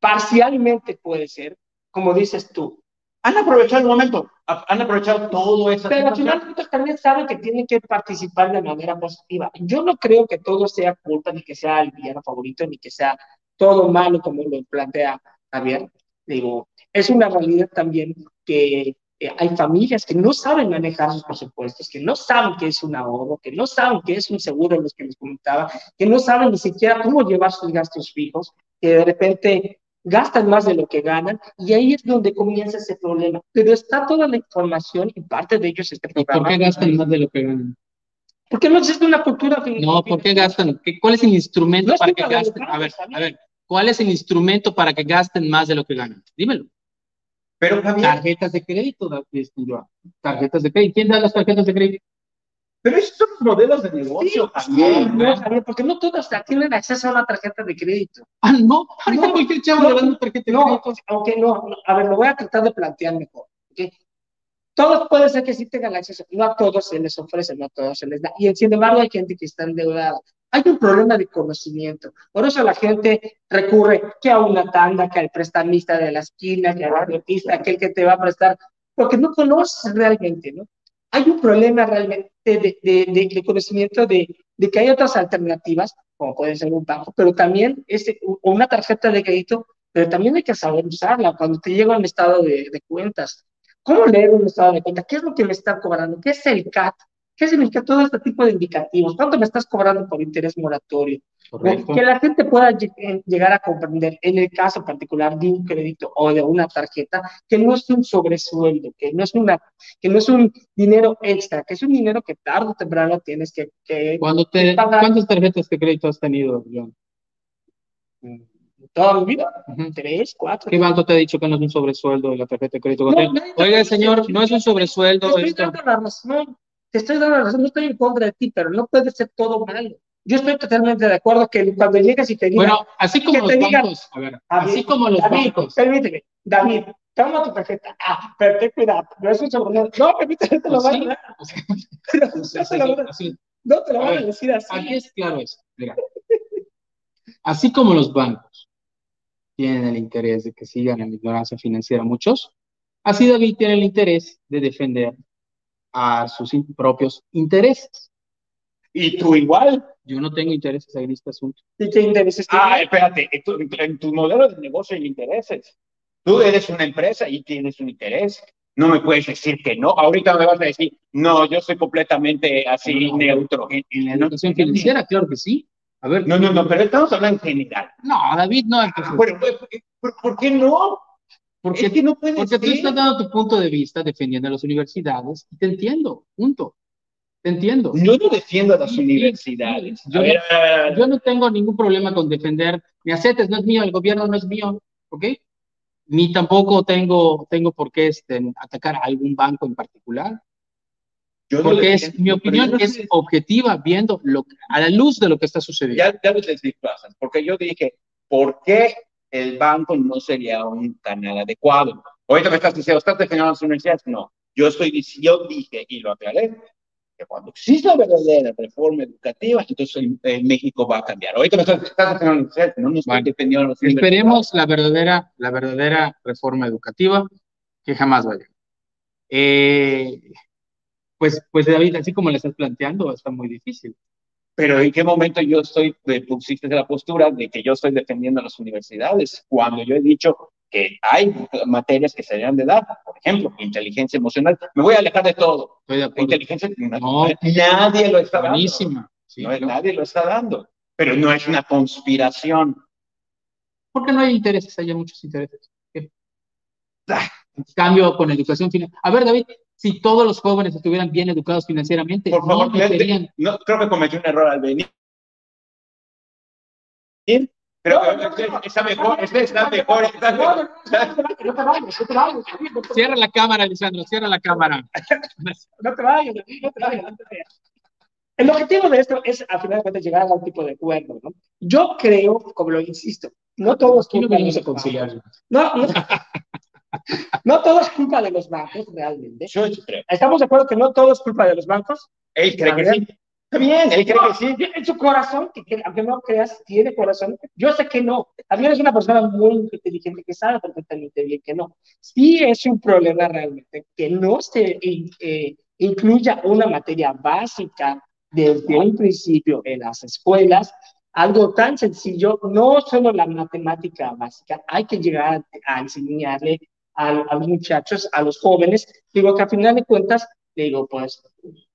Parcialmente puede ser, como dices tú. Han aprovechado el momento, han aprovechado todo eso. Pero al final también saben que tienen que participar de manera positiva. Yo no creo que todo sea culpa, ni que sea el villano favorito, ni que sea todo malo como lo plantea Javier. Digo, es una realidad también que hay familias que no saben manejar sus presupuestos, que no saben qué es un ahorro, que no saben qué es un seguro, los que les comentaba, que no saben ni siquiera cómo llevar sus gastos fijos, que de repente gastan más de lo que ganan y ahí es donde comienza ese problema. Pero está toda la información y parte de ellos este programa. ¿Por qué gastan más de lo que ganan? Porque no existe una cultura No, ¿por qué gastan? ¿Cuál es el instrumento para que gasten? A ver, a ver, ¿cuál es el instrumento para que gasten más de lo que ganan? Dímelo. Pero tarjetas de crédito, tarjetas de crédito. ¿Quién da las tarjetas de crédito? Pero esos son los modelos de negocio también. no, porque no todos tienen acceso a una tarjeta de crédito. Ah, no, ahorita cualquier chavo le dan tarjeta de crédito. Aunque no, a ver, lo voy a tratar de plantear mejor. ¿okay? Todos puede ser que sí tengan acceso, no a todos se les ofrece, no a todos se les da. Y sin embargo hay gente que está endeudada. Hay un problema de conocimiento. Por eso la gente recurre que a una tanda, que al prestamista de la esquina, que al artista, aquel que te va a prestar, porque no conoces realmente, ¿no? Hay un problema realmente de, conocimiento de, que hay otras alternativas, como puede ser un banco, pero también es una tarjeta de crédito, pero también hay que saber usarla cuando te llega un estado de, cuentas. ¿Cómo leer un estado de cuenta? ¿Qué es lo que me está cobrando? ¿Qué es el CAT? ¿Qué significa todo este tipo de indicativos? ¿Cuánto me estás cobrando por interés moratorio? Que la gente pueda eh, llegar a comprender, en el caso particular de un crédito o de una tarjeta, que no es un sobresueldo, que no es, una, que no es un dinero extra, que es un dinero que tarde o temprano tienes que, que Cuando te, ¿Cuántas tarjetas de crédito has tenido, John? Mm, toda mi vida, tres, cuatro. ¿Qué banco te ha dicho que no es un sobresueldo de la tarjeta de crédito? Oiga, señor, no es un sobresueldo. Estoy dando la razón, te estoy dando la razón, no estoy en contra de ti, pero no puede ser todo malo. Yo estoy totalmente de acuerdo que cuando llegas y te digan... Bueno, así como los bancos, a ver, así como los bancos. Permíteme, David, toma tu tarjeta. Ah, pero ten cuidado, no es un sobrenombre. No, permíteme, te lo voy a dar. No te lo voy a decir así. Aquí es claro eso, mira. Así como los bancos tienen el interés de que sigan en la ignorancia financiera muchos, así David tiene el interés de defender a sus propios intereses. Y tú igual. Yo no tengo intereses en este asunto. ¿Y qué intereses Ah, espérate, en tu, en tu modelo de negocio hay intereses. Tú eres una empresa y tienes un interés. No me puedes decir que no. Ahorita me vas a decir, no, yo soy completamente así neutro. En, la educación financiera, claro que sí. A ver. No, no, no, pero estamos hablando en general. No, David, no. Ah, bueno, ¿por, qué no? Porque, es que no puedes porque tú estás dando tu punto de vista defendiendo a las universidades y te entiendo, punto. Te entiendo. Yo no defiendo a las universidades. Yo, no, tengo ningún problema con defender. Mi acetes no es mío, el gobierno no es mío, ¿ok? ni tampoco tengo, tengo por qué este, atacar a algún banco en particular. Yo porque es, mi opinión es objetiva viendo lo, a la luz de lo que está sucediendo. Ya, ya lo desvirtuaste, porque yo dije, ¿por qué el banco no sería un canal adecuado? Ahorita me estás diciendo, ¿estás defendiendo las universidades? No, yo, estoy, yo dije, y lo aclaré, que cuando exista verdadera reforma educativa, entonces en, México va a cambiar. Ahorita me estás, estás no nos estoy defendiendo los Esperemos la verdadera, la verdadera reforma educativa que jamás vaya. Eh, pues, pues David, así como le estás planteando, está muy difícil. Pero ¿en qué momento yo estoy, pusiste la postura de que yo estoy defendiendo a las universidades? Cuando yo he dicho que hay materias que se deben de dar, por ejemplo, inteligencia emocional. Me voy a alejar de todo. inteligencia no, nadie lo está buenísima. dando. Nadie lo está dando. Pero no es una conspiración. Porque no hay intereses, hay muchos intereses. Ah. cambio con educación financiera. A ver, David, si todos los jóvenes estuvieran bien educados financieramente, por favor, no, no creo que cometí un error al venir pero está mejor, está mejor. Cierra la cámara, Lisandro, cierra la cámara. No te vayas, no te vayas. El objetivo de esto es, al final de cuentas, llegar a algún tipo de acuerdo, ¿no? Yo creo, como lo insisto, no todos no venimos a conciliar. No, no, no todo es culpa de los bancos, realmente. Yo creo. ¿Estamos de acuerdo que no todo es culpa de los bancos? Él cree que sí. Está bien, él cree que sí. En su corazón, que, aunque no creas, tiene corazón. Yo sé que no. También es una persona muy inteligente que sabe perfectamente bien que no. Sí es un problema realmente que no se eh, incluya una materia básica desde un principio en las escuelas. Algo tan sencillo, no solo la matemática básica, hay que llegar a, enseñarle a, a, los muchachos, a los jóvenes, digo que al final de cuentas, digo, pues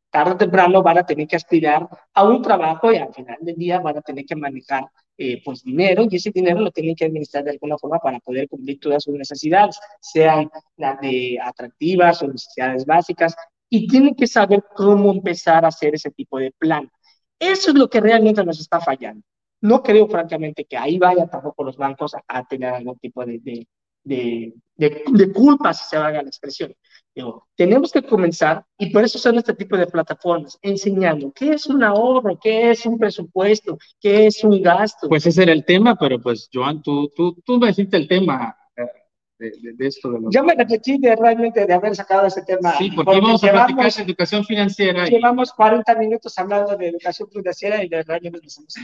tarde o temprano van a tener que aspirar a un trabajo y al final del día van a tener que manejar eh, pues dinero y ese dinero lo tienen que administrar de alguna forma para poder cumplir todas sus necesidades, sean las de atractivas o necesidades básicas, y tienen que saber cómo empezar a hacer ese tipo de plan. Eso es lo que realmente nos está fallando. No creo, francamente, que ahí vaya tampoco los bancos a, tener algún tipo de, de, de, culpa, si se haga la expresión. Digo, tenemos que comenzar, y por eso son este tipo de plataformas, enseñando qué es un ahorro, qué es un presupuesto, qué es un gasto. Pues ese era el tema, pero pues, Joan, tú, tú, tú me hiciste el tema de, de, esto. De Yo me repetí de realmente de haber sacado ese tema. Sí, porque, íbamos a platicar de educación financiera. Llevamos 40 minutos hablando de educación financiera y de realmente nos hemos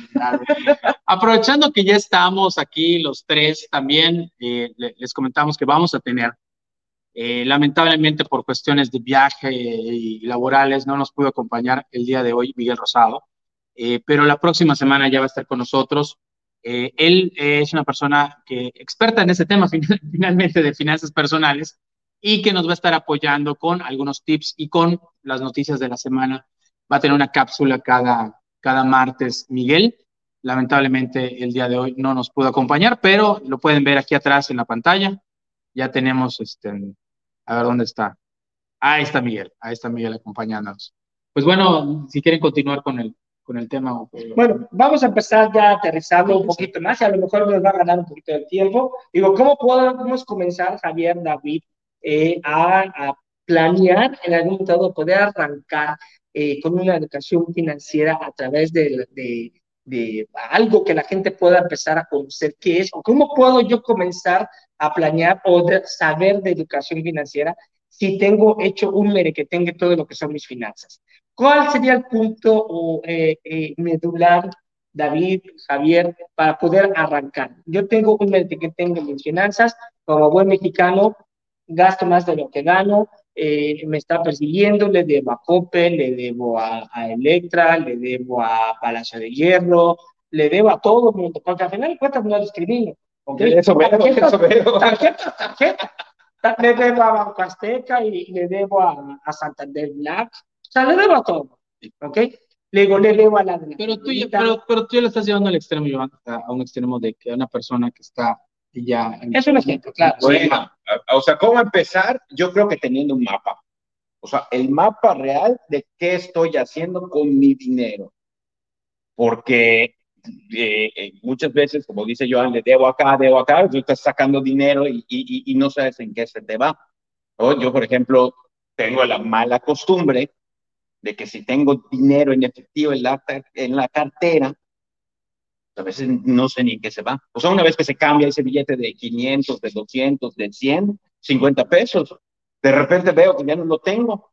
Aprovechando que ya estamos aquí los tres, también eh, les comentamos que vamos a tener, eh, lamentablemente por cuestiones de viaje y laborales, no nos pudo acompañar el día de hoy Miguel Rosado, eh, pero la próxima semana ya va a estar con nosotros eh, él es una persona que experta en ese tema finalmente de finanzas personales y que nos va a estar apoyando con algunos tips y con las noticias de la semana. Va a tener una cápsula cada, cada martes Miguel. Lamentablemente el día de hoy no nos pudo acompañar, pero lo pueden ver aquí atrás en la pantalla. Ya tenemos, este, a ver dónde está. Ahí está Miguel, ahí está Miguel acompañándonos. Pues bueno, si quieren continuar con el, con el tema. Bueno, vamos a empezar ya aterrizando un poquito más y a lo mejor nos va a ganar un poquito de tiempo. Digo, ¿cómo podemos comenzar, Javier, David, eh, a, planear en algún modo, poder arrancar eh, con una educación financiera a través de, de, de, algo que la gente pueda empezar a conocer qué es, o cómo puedo yo comenzar a planear o saber de educación financiera si tengo hecho un que tenga todo lo que son mis finanzas. ¿Cuál sería el punto eh, eh, medular, David, Javier, para poder arrancar? Yo tengo un que tengo mis finanzas, como buen mexicano, gasto más de lo que gano, eh, me está persiguiendo, le debo a Coppel, le debo a, Electra, le debo a Palacio de Hierro, le debo a todo el mundo, porque al final de cuentas no lo escribí. Eso veo, eso veo. Tarjeta, tarjeta. Le debo a Banco Azteca y le debo a, a Santander Black sea, le debo a todo, ¿ok? Le digo, le debo a la pero tú, ya, pero, pero tú ya lo estás llevando al extremo, Iván, a un extremo de que una persona que está ya... Es un ejemplo, claro. Bueno, o sea, ¿cómo empezar? Yo creo que teniendo un mapa. O sea, el mapa real de qué estoy haciendo con mi dinero. Porque eh, eh, muchas veces, como dice Joan, le debo acá, debo acá, tú estás sacando dinero y, y, y no sabes en qué se te va. ¿no? Yo, por ejemplo, tengo la mala costumbre de que si tengo dinero en efectivo en la, en la cartera, a veces no sé ni en qué se va. O sea, una vez que se cambia ese billete de 500, de 200, de 100, 50 pesos, de repente veo que ya no lo tengo,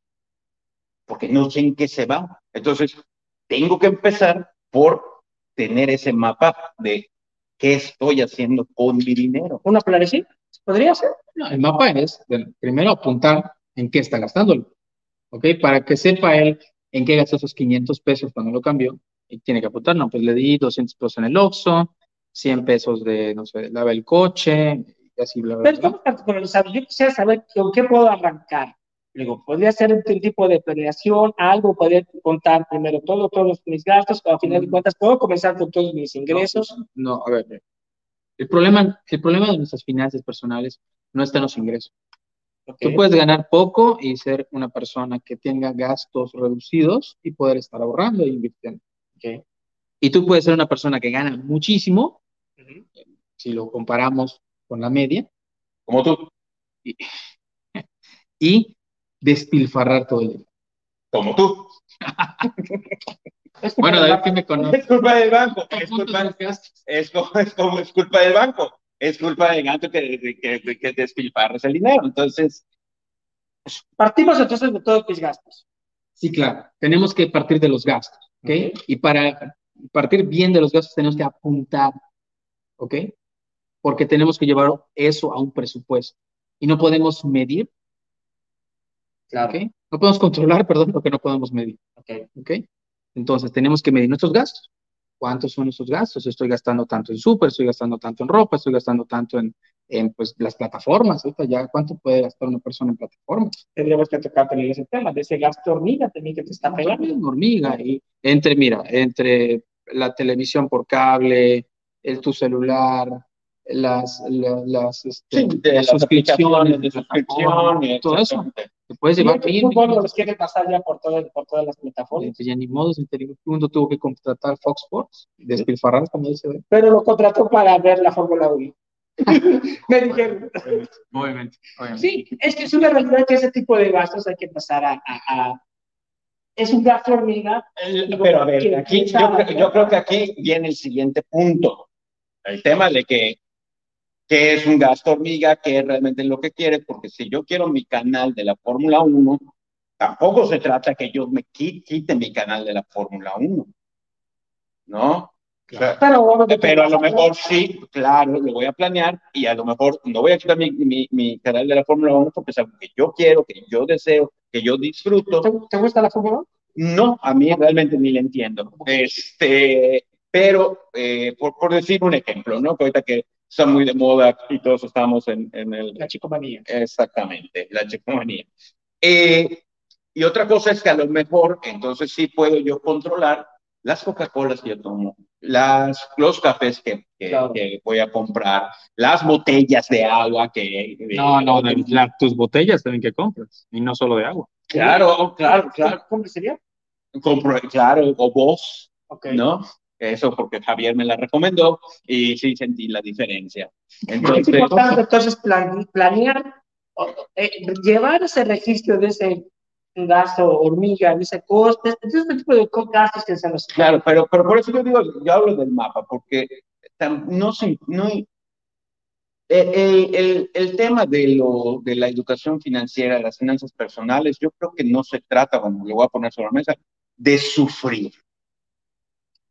porque no sé en qué se va. Entonces, tengo que empezar por tener ese mapa de qué estoy haciendo con mi dinero. ¿Una planeación? ¿Podría ser? No, el mapa es, primero, apuntar en qué está gastándolo. ¿Ok? Para que sepa él en qué gastó esos 500 pesos cuando lo cambió. Y tiene que apuntar, no, pues le di 200 pesos en el Oxxo, 100 pesos de, no sé, lava el coche, y así, bla, bla, Pero ¿cómo los Yo quisiera saber con qué puedo arrancar. Digo, podría ser un tipo de planeación, algo, poder contar primero todo, todos mis gastos, pero al final de cuentas puedo comenzar con todos mis ingresos. No, no, a ver, el problema, el problema de nuestras finanzas personales no está en los ingresos. Okay. Tú puedes ganar poco y ser una persona que tenga gastos reducidos y poder estar ahorrando e invirtiendo. Okay. Y tú puedes ser una persona que gana muchísimo, Uh -huh. si lo comparamos con la media, Como tú, y, y despilfarrar todo el dinero. como tú. Bueno, David, que me conoce. Es culpa del banco, es culpa, es como, es como es culpa del banco, es culpa del gato que, que, que, que despilfarras el dinero. Entonces, Partimos entonces de todos mis gastos. Sí, claro. Tenemos que partir de los gastos, ¿ok? Y para partir bien de los gastos tenemos que apuntar, ¿ok? Porque tenemos que llevar eso a un presupuesto. Y no podemos medir, Claro. ¿ok? No podemos controlar, perdón, lo que no podemos medir, Okay. ¿ok? Entonces tenemos que medir nuestros gastos. ¿Cuántos son nuestros gastos? Estoy gastando tanto en súper, estoy gastando tanto en ropa, estoy gastando tanto en, en pues, las plataformas. Ahorita ya, ¿cuánto puede gastar una persona en plataformas? Tendríamos que tocar también ese tema de ese gasto hormiga también que te está pegando. Hormiga. Y entre, mira, entre la televisión por cable, el tu celular, las, la- las, este, sí, de las las suscripciones, aplicaciones, de suscripciones, todo eso. Te puedes llevar el mil, fútbol mil- nos quiere pasar ya por, todo, por todas las plataformas. Pues ya ni modo, en mundo tuvo que contratar Fox Sports, despilfarrar, como dice. Pero lo contrató para ver la Fórmula 1. Me dijeron. Obviamente, obviamente. Sí, es que es una realidad que ese tipo de gastos hay que pasar a. a- a- es un gasto hormiga. Pero a ver, aquí, yo, creo- yo creo que aquí viene el siguiente punto. El tema de que, que es un gasto hormiga, que es realmente lo que quiere, porque si yo quiero mi canal de la Fórmula 1, tampoco se trata que yo me qui- quite mi canal de la Fórmula 1. ¿No? O sea, Pero, pero a lo mejor sí, claro, lo voy a planear y a lo mejor no voy a quitar mi, mi, mi canal de la Fórmula 1 porque es algo que yo quiero, que yo deseo, que yo disfruto. ¿Te, te gusta la Fórmula 1? No, a mí realmente ni le entiendo. Este, pero eh, por, por decir un ejemplo, ¿no? Que ahorita que está muy de moda y todos estamos en, en el... La chicomanía. Exactamente, la chicomanía. Eh, y otra cosa es que a lo mejor, entonces sí puedo yo controlar las Coca-Colas que yo tomo, las, los cafés que, que, Claro. que voy a comprar, las botellas de agua que... de- No, no, David, la- tus botellas también que compras, y no solo de agua. Claro, claro, claro. ¿Cómo sería? Compro, claro, o vos, Ok. ¿no? Eso porque Javier me la recomendó y sí sentí la diferencia. Es Entonces, importante entonces plan- planear, eh, llevar ese registro de ese gasto hormiga, de ese coste, de ese tipo de gastos que se nos... claro, pero, pero por eso yo digo, yo hablo del mapa, porque no no, el, el, el- tema de, lo, de la educación financiera, las finanzas personales, yo creo que no se trata, como lo voy a poner sobre la mesa, de sufrir.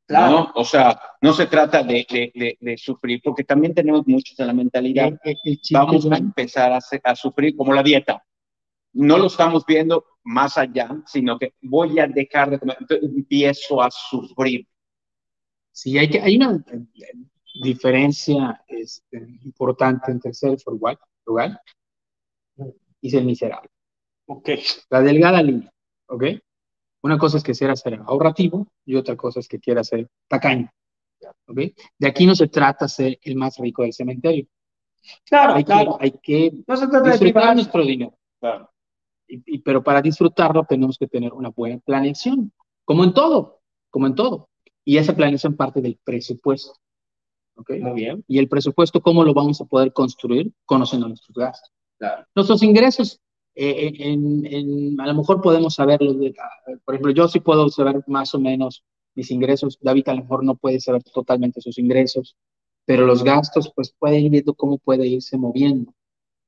Claro. ¿no? O sea, no se trata de, de, de, de sufrir, porque también tenemos muchos en la mentalidad. El- el- vamos a empezar a, a sufrir como la dieta. No lo estamos viendo más allá, sino que voy a dejar de comer, entonces empiezo a sufrir. Sí, hay, que, hay una diferencia este, importante entre ser frugal, frugal y ser miserable. Ok. La delgada línea, ¿ok? Una cosa es que quiera ser ahorrativo y otra cosa es que quiera ser tacaño, ¿ok? De aquí no se trata ser el más rico del cementerio. Claro, Hay que, claro. hay que No se trata de disfrutar privar. nuestro dinero. Y, y- pero para disfrutarlo tenemos que tener una buena planeación, como en todo, como en todo. Y esa planeación parte del presupuesto. ¿Ok? Muy bien. Y el presupuesto, ¿cómo lo vamos a poder construir? Conociendo nuestros gastos. Nuestros ingresos, eh, en, en, a lo mejor podemos saberlo. De, por ejemplo, yo sí puedo saber más o menos mis ingresos. David a lo mejor no puede saber totalmente sus ingresos, pero los gastos, pues puede ir viendo cómo puede irse moviendo.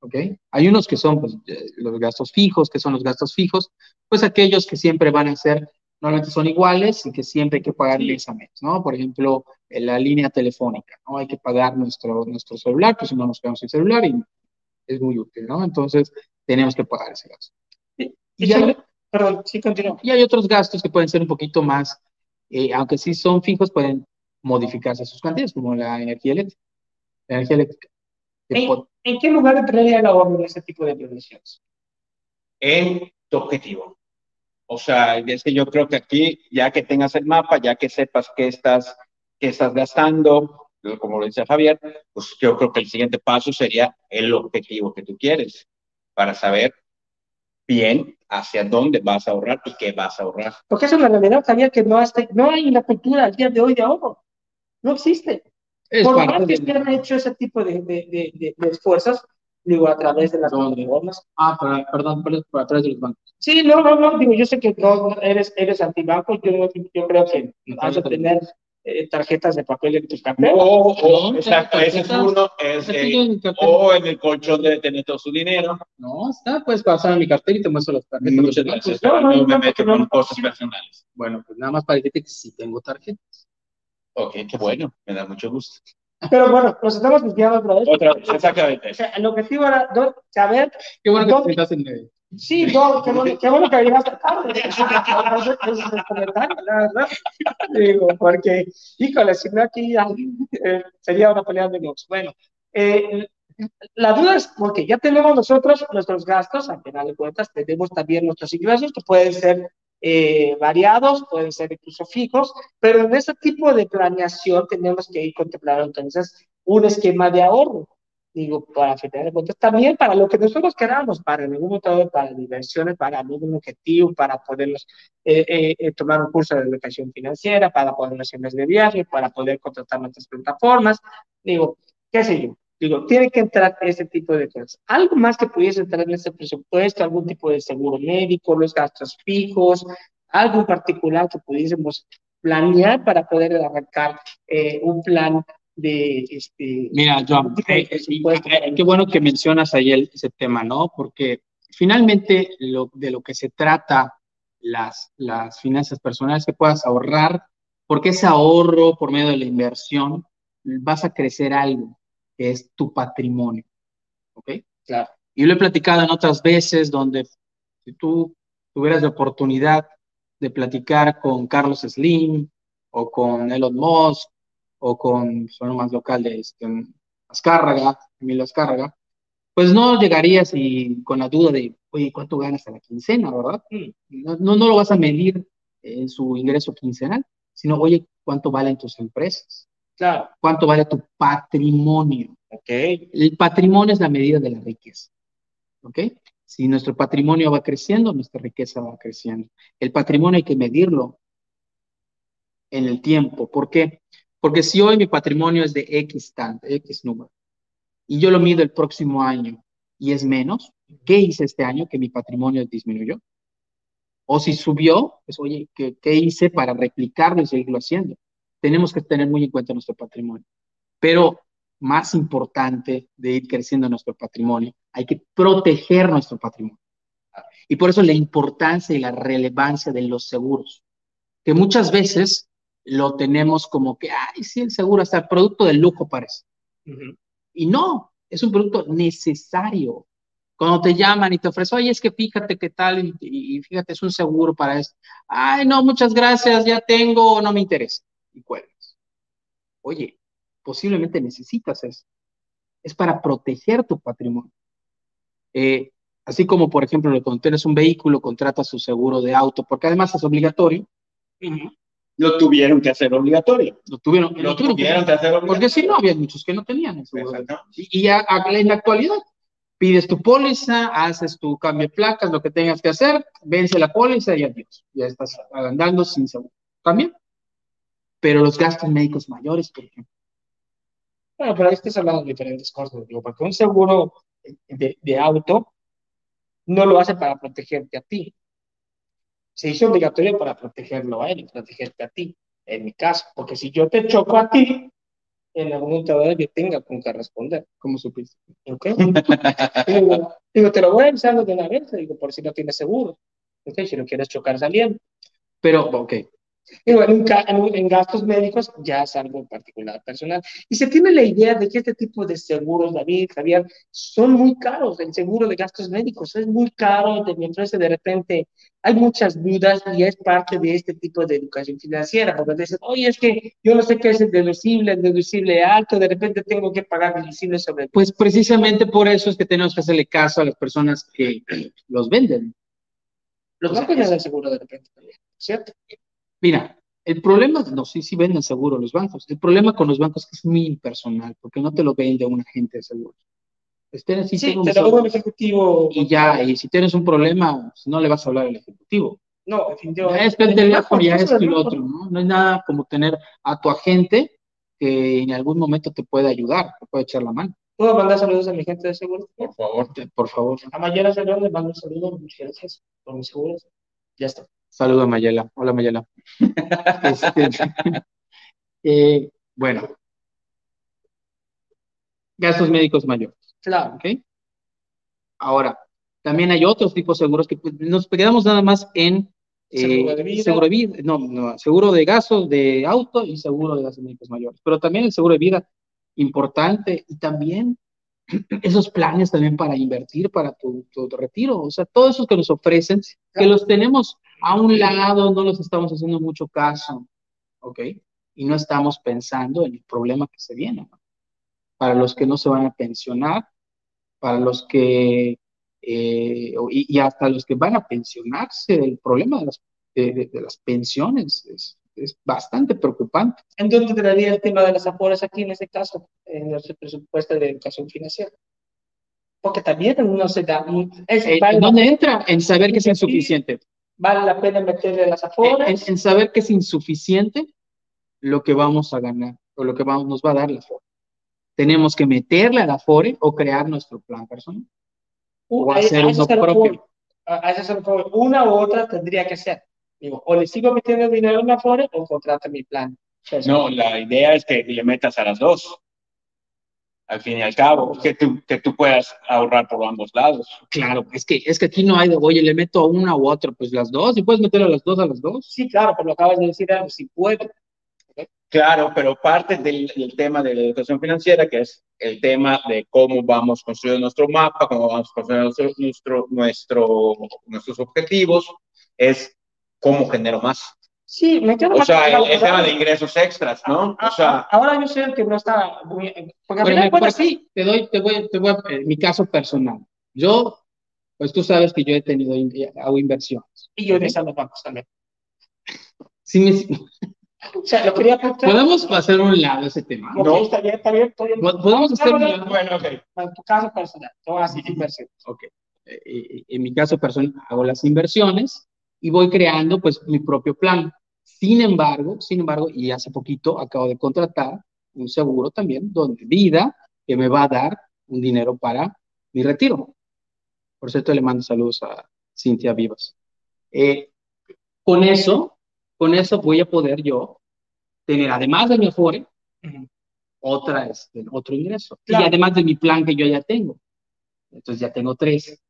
¿Ok? Hay unos que son pues, los gastos fijos, que son los gastos fijos, pues aquellos que siempre van a ser, normalmente son iguales y que siempre hay que pagar mes a mes, ¿no? Por ejemplo, en la línea telefónica, ¿no? Hay que pagar nuestro, nuestro celular, pues si no nos quedamos sin celular y es muy útil, ¿no? Entonces, tenemos que pagar ese gasto. Y, y hay, perdón, sí, continúo. Y hay otros gastos que pueden ser un poquito más, eh, aunque sí son fijos, pueden modificarse sus cantidades, como la energía eléctrica. La energía eléctrica. ¿En, ¿En, qué lugar entraría el ahorro en ese tipo de previsiones? En tu objetivo. O sea, es que yo creo que aquí, ya que tengas el mapa, ya que sepas qué estás, qué estás gastando, como lo dice Javier, pues yo creo que el siguiente paso sería el objetivo que tú quieres para saber bien hacia dónde vas a ahorrar y qué vas a ahorrar. Porque eso es la realidad, Javier, que no, hasta, no hay una cultura al día de hoy de ahorro. No existe. Es Por más que se han hecho ese tipo de, de, de, de, esfuerzos, digo, a través de las normas. Ah, para, perdón, por, por, a través de los bancos. Sí, no, no, no, digo, yo sé que no eres, eres antibanco, yo, yo creo que vas a tener eh, tarjetas de papel en tus carteras. Oh, exacto, ese es uno. Es, eh, o en el colchón de tener todo su dinero. No, está, puedes pasar a mi cartera y te muestro las tarjetas. Muchas gracias, no, no, no, me meto con cosas personales. Bueno, pues nada más para decirte que sí tengo tarjetas. Ok, qué bueno, me da mucho gusto. Pero bueno, nos estamos desviando otra vez. Otra vez, exactamente. O sea, el objetivo era saber. Qué bueno que dónde... te en medio. Sí, no, qué bueno, qué bueno que llegaste tarde. Es el comentario, la verdad. Digo, porque, híjole, si no aquí eh, sería una pelea de luz. Bueno, eh, la duda es porque ya tenemos nosotros nuestros gastos, al final de cuentas, tenemos también nuestros ingresos que pueden ser eh, variados, pueden ser incluso fijos, pero en ese tipo de planeación tenemos que ir contemplando entonces un esquema de ahorro. Digo, para final de cuentas, también para lo que nosotros queramos, para algún motor, para diversiones, para algún objetivo, para poderlos eh, eh, eh, tomar un curso de educación financiera, para poder hacer de viaje, para poder contratar nuestras plataformas. Digo, qué sé yo, Digo, tiene que entrar ese tipo de cosas. Algo más que pudiese entrar en ese presupuesto, algún tipo de seguro médico, los gastos fijos, algo en particular que pudiésemos planear para poder arrancar eh, un plan de este. Mira, Joan, eh, eh, qué bueno que mencionas ahí el, ese tema, ¿no? Porque finalmente lo, de lo que se trata las, las finanzas personales que puedas ahorrar, porque ese ahorro por medio de la inversión vas a crecer algo que es tu patrimonio. ¿Ok? Claro. Y lo he platicado en otras veces donde si tú tuvieras la oportunidad de platicar con Carlos Slim o con Elon Musk o con, son más local de este, Azcárraga, Emilio Azcárraga, pues no llegarías y con la duda de, oye, ¿cuánto ganas a la quincena, verdad? No, no, no lo vas a medir en su ingreso quincenal, sino, oye, ¿cuánto valen tus empresas? Claro. ¿Cuánto vale tu patrimonio? Okay. El patrimonio es la medida de la riqueza. ¿Ok? Si nuestro patrimonio va creciendo, nuestra riqueza va creciendo. El patrimonio hay que medirlo en el tiempo. ¿Por qué? Porque si hoy mi patrimonio es de X tanto, X número, y yo lo mido el próximo año y es menos, ¿qué hice este año que mi patrimonio disminuyó? O si subió, pues oye, ¿qué, qué hice para replicarlo y seguirlo haciendo? tenemos que tener muy en cuenta nuestro patrimonio. Pero más importante de ir creciendo nuestro patrimonio, hay que proteger nuestro patrimonio. Y por eso la importancia y la relevancia de los seguros, que muchas veces lo tenemos como que, ay, sí, el seguro, hasta el producto de lujo parece. Uh -huh. Y no, es un producto necesario. Cuando te llaman y te ofrecen, oye, es que fíjate qué tal, y, y fíjate, es un seguro para esto. Ay, no, muchas gracias, ya tengo, no me interesa y cuelgas. Oye, posiblemente necesitas eso. Es para proteger tu patrimonio. Eh, así como, por ejemplo, cuando tienes un vehículo, contratas su seguro de auto, porque además es obligatorio. Uh -huh. Lo tuvieron que hacer obligatorio. Lo tuvieron, lo, lo tuvieron, tuvieron que, hacer obligatorio. Porque si no, había muchos que no tenían eso. Y, y a, a, en la actualidad, pides tu póliza, haces tu cambio de placas, lo que tengas que hacer, vence la póliza y adiós. Ya estás andando sin seguro. También pero los gastos médicos mayores, por ejemplo. Bueno, pero ahí estás hablando de diferentes cosas, digo, porque un seguro de, de auto no lo hace para protegerte a ti. Se hizo obligatorio para protegerlo a él y protegerte a ti, en mi caso, porque si yo te choco a ti, en algún momento yo tenga con qué responder. ¿Cómo supiste? ¿Ok? digo, digo, te lo voy avisando de una vez, digo, por si no tienes seguro. ¿Ok? Si no quieres chocar saliendo. Pero, ok, Digo, en, en, en gastos médicos ya es algo particular, personal. Y se tiene la idea de que este tipo de seguros, David, Javier, son muy caros. El seguro de gastos médicos es muy caro. De, entonces, de repente, hay muchas dudas y es parte de este tipo de educación financiera. Porque dicen, oye, es que yo no sé qué es el deducible, el deducible alto, de repente tengo que pagar deducible sobre el Pues precisamente por eso es que tenemos que hacerle caso a las personas que los venden. Los bancos les dan seguro de repente también, ¿cierto? Mira, el problema, no, sí, sí venden seguro los bancos. El problema con los bancos es que es muy impersonal, porque no te lo vende un agente de seguros. Espera, sí, Sí, tengo un te lo el ejecutivo. Y ya, y si tienes un problema, pues, no le vas a hablar al ejecutivo. No, definitivamente. es que el teléfono, ya lo banco. otro, ¿no? No hay nada como tener a tu agente que en algún momento te puede ayudar, te puede echar la mano. ¿Puedo mandar saludos a mi gente de seguro? Por favor. Te- Por favor, A Salón le mando un saludo, muchas gracias por mis seguros. Ya está. Saluda a Mayela. Hola, Mayela. Este, eh, bueno, gastos médicos mayores. Claro. ¿ok? Ahora, también hay otros tipos de seguros que pues, nos quedamos nada más en eh, Seguro de vida. seguro de vida, no, no, seguro de gastos de auto y seguro de gastos médicos mayores. Pero también el seguro de vida, importante, y también esos planes también para invertir para tu, tu retiro, o sea, todos esos que nos ofrecen, que los tenemos a un lado, no los estamos haciendo mucho caso, ¿ok? Y no estamos pensando en el problema que se viene, ¿no? Para los que no se van a pensionar, para los que, eh, y, y hasta los que van a pensionarse, el problema de las, de, de- de las pensiones es, es bastante preocupante. ¿En dónde traería el tema de las afueras aquí en este caso? En nuestro presupuesto de educación financiera. Porque también no se da. Es, Eh, ¿En dónde entra? En saber que es insuficiente. Vale la pena meterle las En, afueras. en- en saber que es insuficiente lo que vamos a ganar o lo que vamos, nos va a dar la FORE. Tenemos que meterle a la FORE o crear nuestro plan personal. o a- hacer uno propio. A. Una u otra tendría que ser. Digo, o le sigo metiendo dinero en la Afore o contrato mi plan. No, la idea es que le metas a las dos. Al fin y al cabo, que tú, que tú puedas ahorrar por ambos lados. Claro, es que, es que aquí no hay de, oye, le meto a una u otra, pues las dos, y puedes meter a las dos a las dos. Sí, claro, pero lo acabas de decir, si puedo. Claro, pero parte del, del tema de la educación financiera, que es el tema de cómo vamos construyendo nuestro mapa, cómo vamos construyendo nuestro, nuestro, nuestro- nuestros objetivos, es cómo genero más. Sí, me quedo O sea, el, el tema de ingresos extras, ¿no? O sea, ahora yo sé el que no está muy. Porque Pero me- por sí, te doy, te voy, te voy a, eh, mi caso personal. Yo, pues tú sabes que yo he tenido, in- hago inversiones. Y yo de esas los bancos también. Sí me- O sea, lo quería apuntar. podemos pasar a un lado ese tema. No. está bien, está bien. está bien. Po- Podemos hacer un lado. bueno, ok. En tu caso personal, a decir inversión. Ok. Eh, eh, en mi caso personal, hago las inversiones y voy creando pues mi propio plan. Sin embargo, sin embargo, y hace poquito acabo de contratar un seguro también, donde vida, que me va a dar un dinero para mi retiro. Por cierto, le mando saludos a Cintia Vivas. Eh, con eso, con eso voy a poder yo tener, además de mi Afore, otra, este, otro ingreso. Claro. Y además de mi plan que yo ya tengo. Entonces ya tengo tres.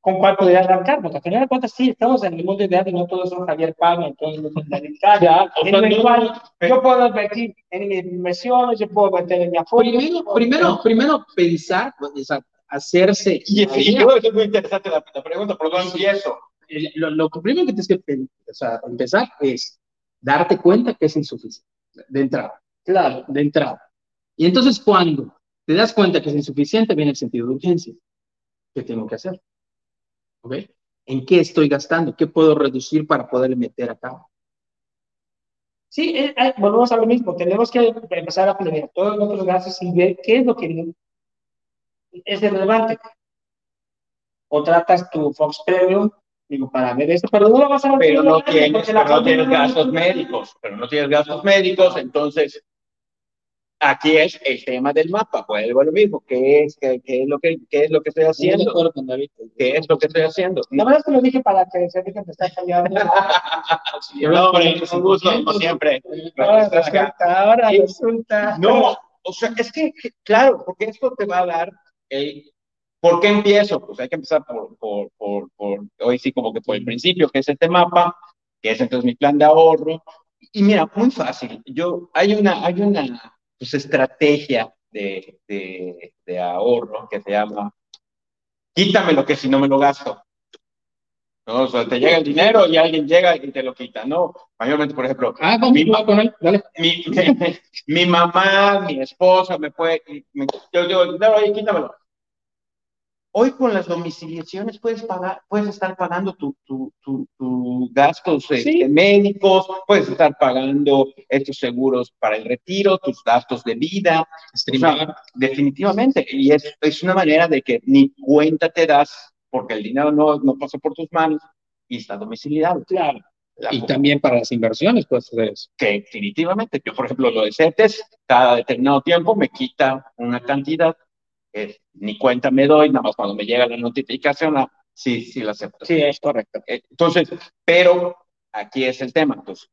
¿Con cuál podría arrancar? Porque al final de cuentas, sí, estamos en el mundo ideal y no todos son Javier entonces no son David Calla. o yo puedo invertir en mis inversiones, yo puedo meter en mi Afore. Primero, primero, primero pensar, o sea, hacerse. Y, y yo, es muy interesante la, la pregunta, por dónde empiezo. El- lo, lo primero que tienes que o sea, empezar es darte cuenta que es insuficiente, de entrada, Claro. de entrada. Y entonces cuando te das cuenta que es insuficiente, viene el sentido de urgencia. ¿Qué tengo que hacer? ¿Ok? ¿En qué estoy gastando? ¿Qué puedo reducir para poder meter acá? Sí, eh, eh, volvemos a lo mismo. Tenemos que empezar a planear todos nuestros gastos y ver qué es lo que es relevante. Contratas tu Fox Premium digo, para ver esto, pero no lo vas a ver. Pero no tienes, pero no tienes gastos médicos, pero no tienes gastos médicos, entonces aquí es el tema del mapa, pues lo mismo, ¿qué es, qué, qué es lo que qué es lo que estoy haciendo? ¿Qué es lo que estoy haciendo? La verdad es que lo dije para que se dejen de estar cambiando. no, hombre, es un gusto, como siempre. Ahora resulta, ahora resulta. No, o sea, es que, claro, porque esto te va a dar el ¿Por qué empiezo? Pues hay que empezar por, por, por, por, hoy sí como que por el principio, que es este mapa, que es entonces mi plan de ahorro. Y mira, muy fácil. Yo, hay una, hay una pues, estrategia de, de, de ahorro que se llama, quítame lo que si no me lo gasto. ¿no? O sea, te llega el dinero y alguien llega y te lo quita, ¿no? Mayormente, por ejemplo, ah, mi, con él, dale. Mi, mamá, mi esposa me puede, me, yo digo, dinero ahí, quítamelo. Hoy con las domiciliaciones puedes pagar, puedes estar pagando tus tu, tu, tu gastos este, médicos, puedes estar pagando estos seguros para el retiro, tus gastos de vida. O sea, definitivamente. Y es, es una manera de que ni cuenta te das porque el dinero no, no pasa por tus manos y está domiciliado. Claro. La y también para las inversiones puedes hacer eso. Que definitivamente, yo por ejemplo lo de CETES, cada determinado tiempo me quita una cantidad ni cuenta me doy, nada más cuando me llega la notificación, ah, sí, sí la acepto. Sí, es correcto. Eh, entonces, pero aquí es el tema. Entonces,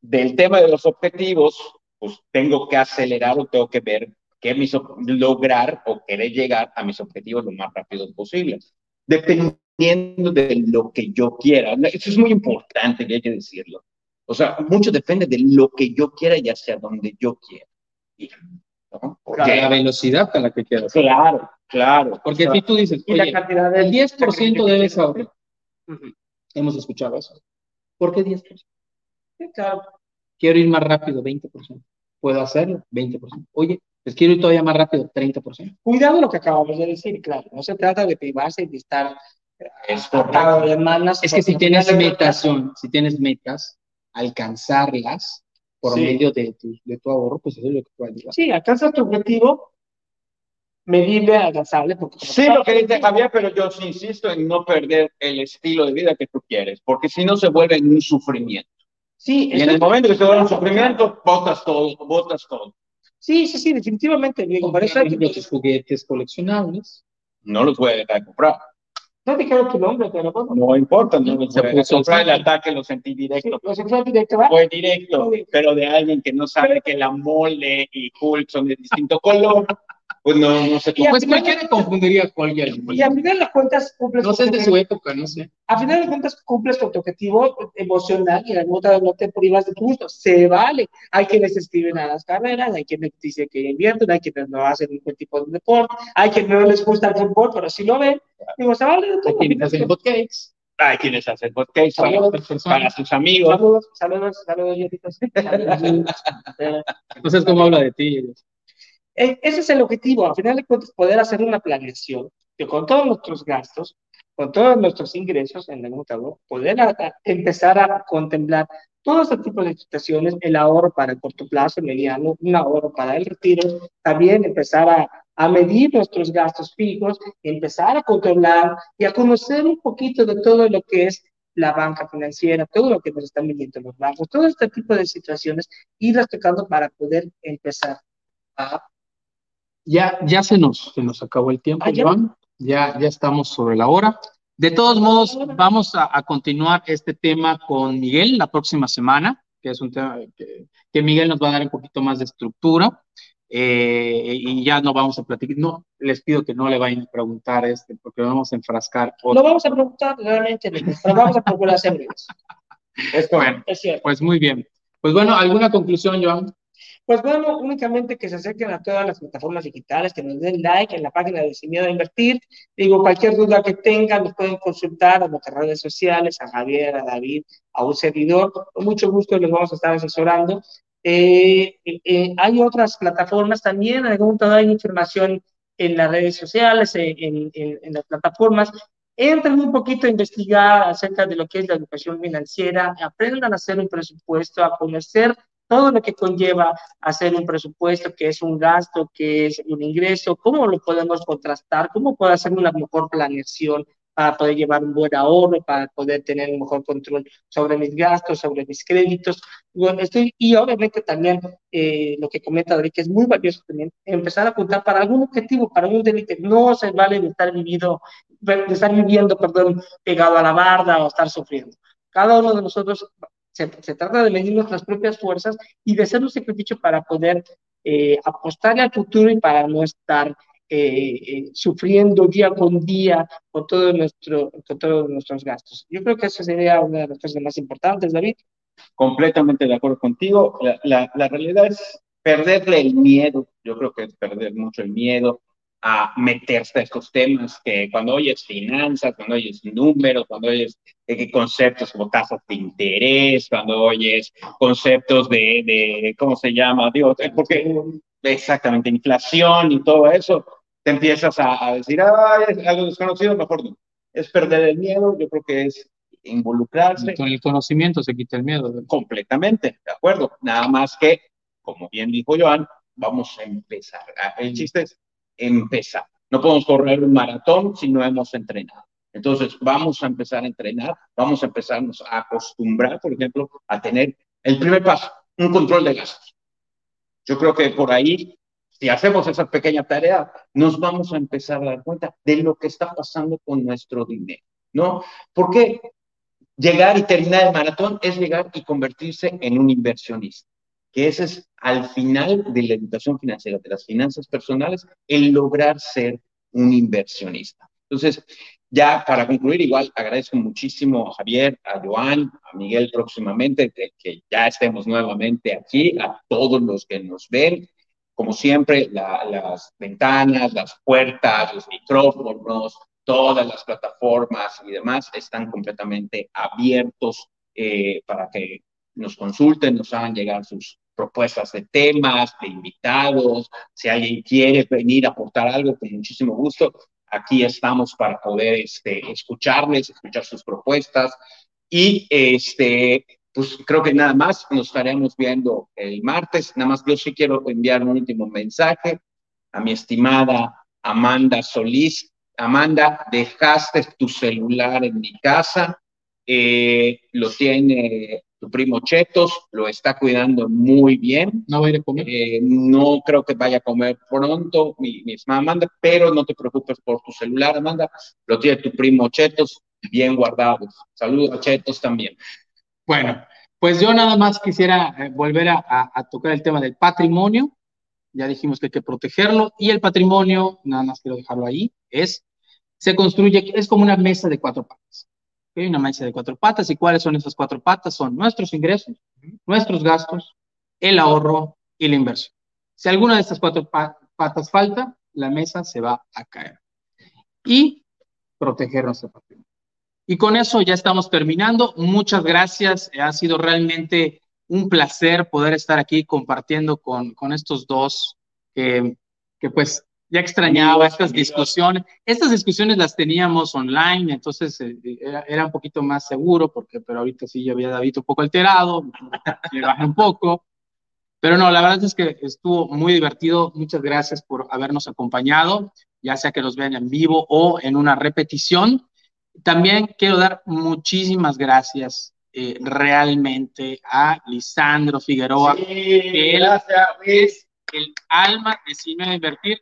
del tema de los objetivos, pues tengo que acelerar o tengo que ver qué mis, lograr o querer llegar a mis objetivos lo más rápido posible. Dependiendo de lo que yo quiera. Eso es muy importante que hay que decirlo. O sea, mucho depende de lo que yo quiera y hacia donde yo quiera. ¿No? la velocidad a la que quieras. Claro, claro. Porque si tú dices, oye, el 10% debes ahorrar. Hemos escuchado eso. ¿Por qué 10%? claro. Quiero ir más rápido, 20%. ¿Puedo hacerlo? 20%. Oye, pues quiero ir todavía más rápido, 30%. Cuidado lo que acabamos de decir, claro. No se trata de privarse y de estar es de Es que si tienes metas, si tienes metas, alcanzarlas por medio de tu, de tu ahorro, pues eso es lo que puede ayudar. Sí, alcanza tu objetivo medible, alcanzable. Porque sí, lo que dice Javier, pero yo sí insisto en no perder el estilo de vida que tú quieres, porque si no se vuelve en un sufrimiento. Sí, y en el momento que se vuelve un sufrimiento, botas todo, botas todo. Sí, sí, sí, definitivamente. Digo, para eso tus juguetes coleccionables. No los puede dejar de comprar. No dijeron tu nombre, pero bueno. No importa, no se comprar el ataque, lo sentí directo. lo sentí directo, ¿va? Fue directo, pero de alguien que no sabe que la mole y Hulk son de distinto color, pues no, no sé cómo. Pues cualquiera confundiría con alguien. Y a final de cuentas cumples. No sé de su época, no sé. A final de cuentas cumples con tu objetivo emocional y la nota no te privas de tu gusto. Se vale. Hay quienes escriben a las carreras, hay quienes dicen que invierten, hay quienes no hacen ningún tipo de deporte, hay quienes no les gusta el fútbol, pero sí lo ven. Digo, se vale de todo. Hay quienes hacen hotcakes. Hay quienes hacen hotcakes para, para, sus amigos. Saludos, saludos, saludos, saludos. Entonces, ¿cómo habla de ti? Ese es el objetivo, al final de cuentas, poder hacer una planeación que con todos nuestros gastos, con todos nuestros ingresos en el computador, poder empezar a contemplar todo este tipo de situaciones, el ahorro para el corto plazo, mediano, un ahorro para el retiro, también empezar a, a medir nuestros gastos fijos, empezar a controlar y a conocer un poquito de todo lo que es la banca financiera, todo lo que nos están vendiendo los bancos, todo este tipo de situaciones, irlas tocando para poder empezar a ya, ya se, nos, se nos acabó el tiempo, ¿ya? Ya, ya estamos sobre la hora. De todos modos, vamos a, a, continuar este tema con Miguel la próxima semana, que es un tema que, que Miguel nos va a dar un poquito más de estructura. Eh, y ya no vamos a platicar. No, les pido que no le vayan a preguntar este, porque vamos a enfrascar. Lo vamos a preguntar realmente, pero vamos a procurar hacer Es bueno. Es cierto. Pues muy bien. Pues bueno, ¿alguna conclusión, Joan? Pues bueno, únicamente que se acerquen a todas las plataformas digitales, que nos den like en la página de Sin Miedo a Invertir. Digo, cualquier duda que tengan, nos pueden consultar a nuestras redes sociales, a Javier, a David, a un servidor. Con mucho gusto les vamos a estar asesorando. Eh, eh, hay otras plataformas también, algún hay información en las redes sociales, en, en, en las plataformas. Entren un poquito a investigar acerca de lo que es la educación financiera, aprendan a hacer un presupuesto, a conocer todo lo que conlleva hacer un presupuesto, que es un gasto, que es un ingreso, cómo lo podemos contrastar, cómo puedo hacer una mejor planeación para poder llevar un buen ahorro, para poder tener un mejor control sobre mis gastos, sobre mis créditos. Bueno, estoy, y obviamente también eh, lo que comenta David, que es muy valioso también, empezar a apuntar para algún objetivo, para algún delito. No se vale de estar, vivido, de estar viviendo perdón, pegado a la barda o estar sufriendo. Cada uno de nosotros se, se trata de medir nuestras propias fuerzas y de hacer un sacrificio para poder eh, apostarle al futuro y para no estar eh, eh, sufriendo día con día con, todo nuestro, con todos nuestros gastos. Yo creo que esa sería una de las cosas más importantes, David. Completamente de acuerdo contigo. La, la, la realidad es perderle el miedo. Yo creo que es perder mucho el miedo a meterse a estos temas que cuando oyes finanzas, cuando oyes números, cuando oyes eh, conceptos como tasas de interés, cuando oyes conceptos de, de ¿cómo se llama? Digo, porque exactamente inflación y todo eso, te empiezas a, a decir, ah, es algo desconocido, mejor no. Es perder el miedo, yo creo que es involucrarse. Con el conocimiento se quita el miedo. Completamente, de acuerdo. Nada más que, como bien dijo Joan, vamos a empezar. Ah, el chiste es empezar. No podemos correr un maratón si no hemos entrenado. Entonces, vamos a empezar a entrenar, vamos a empezarnos a acostumbrar, por ejemplo, a tener el primer paso, un control de gastos. Yo creo que por ahí, si hacemos esa pequeña tarea, nos vamos a empezar a dar cuenta de lo que está pasando con nuestro dinero, ¿no? Porque llegar y terminar el maratón es llegar y convertirse en un inversionista que ese es al final de la educación financiera, de las finanzas personales, el lograr ser un inversionista. Entonces, ya para concluir, igual agradezco muchísimo a Javier, a Joan, a Miguel próximamente, que, que ya estemos nuevamente aquí, a todos los que nos ven. Como siempre, la, las ventanas, las puertas, los micrófonos, todas las plataformas y demás están completamente abiertos eh, para que nos consulten, nos hagan llegar sus propuestas de temas, de invitados, si alguien quiere venir a aportar algo, con muchísimo gusto, aquí estamos para poder este, escucharles, escuchar sus propuestas. Y este, pues creo que nada más nos estaremos viendo el martes, nada más yo sí quiero enviar un último mensaje a mi estimada Amanda Solís. Amanda, dejaste tu celular en mi casa, eh, lo tiene tu primo Chetos lo está cuidando muy bien. No va a ir a comer. Eh, no creo que vaya a comer pronto, mi, mi Amanda, pero no te preocupes por tu celular, Amanda. Lo tiene tu primo Chetos bien guardado. Saludos a Chetos también. Bueno, pues yo nada más quisiera eh, volver a, a, a, tocar el tema del patrimonio. Ya dijimos que hay que protegerlo. Y el patrimonio, nada más quiero dejarlo ahí, es, se construye, es como una mesa de cuatro patas una mesa de cuatro patas. ¿Y cuáles son esas cuatro patas? Son nuestros ingresos, nuestros gastos, el ahorro y la inversión. Si alguna de estas cuatro patas falta, la mesa se va a caer. Y proteger nuestro patrimonio. Y con eso ya estamos terminando. Muchas gracias. Ha sido realmente un placer poder estar aquí compartiendo con, con estos dos que, que pues ya extrañaba estas discusiones. Estas discusiones las teníamos online, entonces eh, era, era, un poquito más seguro, porque, pero ahorita sí yo había David un poco alterado, me bajé un poco. Pero no, la verdad es que estuvo muy divertido. Muchas gracias por habernos acompañado, ya sea que nos vean en vivo o en una repetición. También quiero dar muchísimas gracias eh, realmente a Lisandro Figueroa, sí, que él gracias, es el alma de Cine Invertir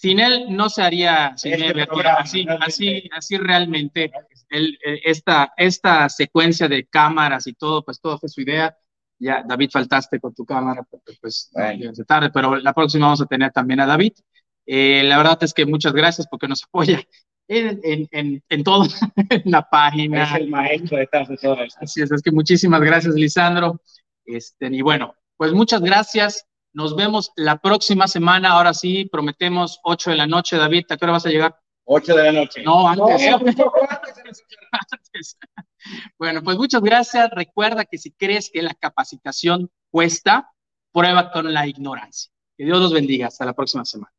sin él no se haría Este así, así, así realmente. El, esta, esta secuencia de cámaras y todo, pues todo fue su idea. Ya, David, faltaste con tu cámara, porque pues Bueno. llegaste tarde, pero la próxima vamos a tener también a David. Eh, la verdad es que muchas gracias porque nos apoya en, en, en, en todo, en la página. Es el maestro detrás de todo esto. Así es, es que muchísimas gracias, Lisandro. Este, y bueno, pues muchas gracias. Nos vemos la próxima semana. Ahora sí, prometemos 8 de la noche. David, ¿a qué hora vas a llegar? 8 de la noche. No, antes. No, Antes. Bueno, pues muchas gracias. Recuerda que si crees que la capacitación cuesta, prueba con la ignorancia. Que Dios los bendiga. Hasta la próxima semana.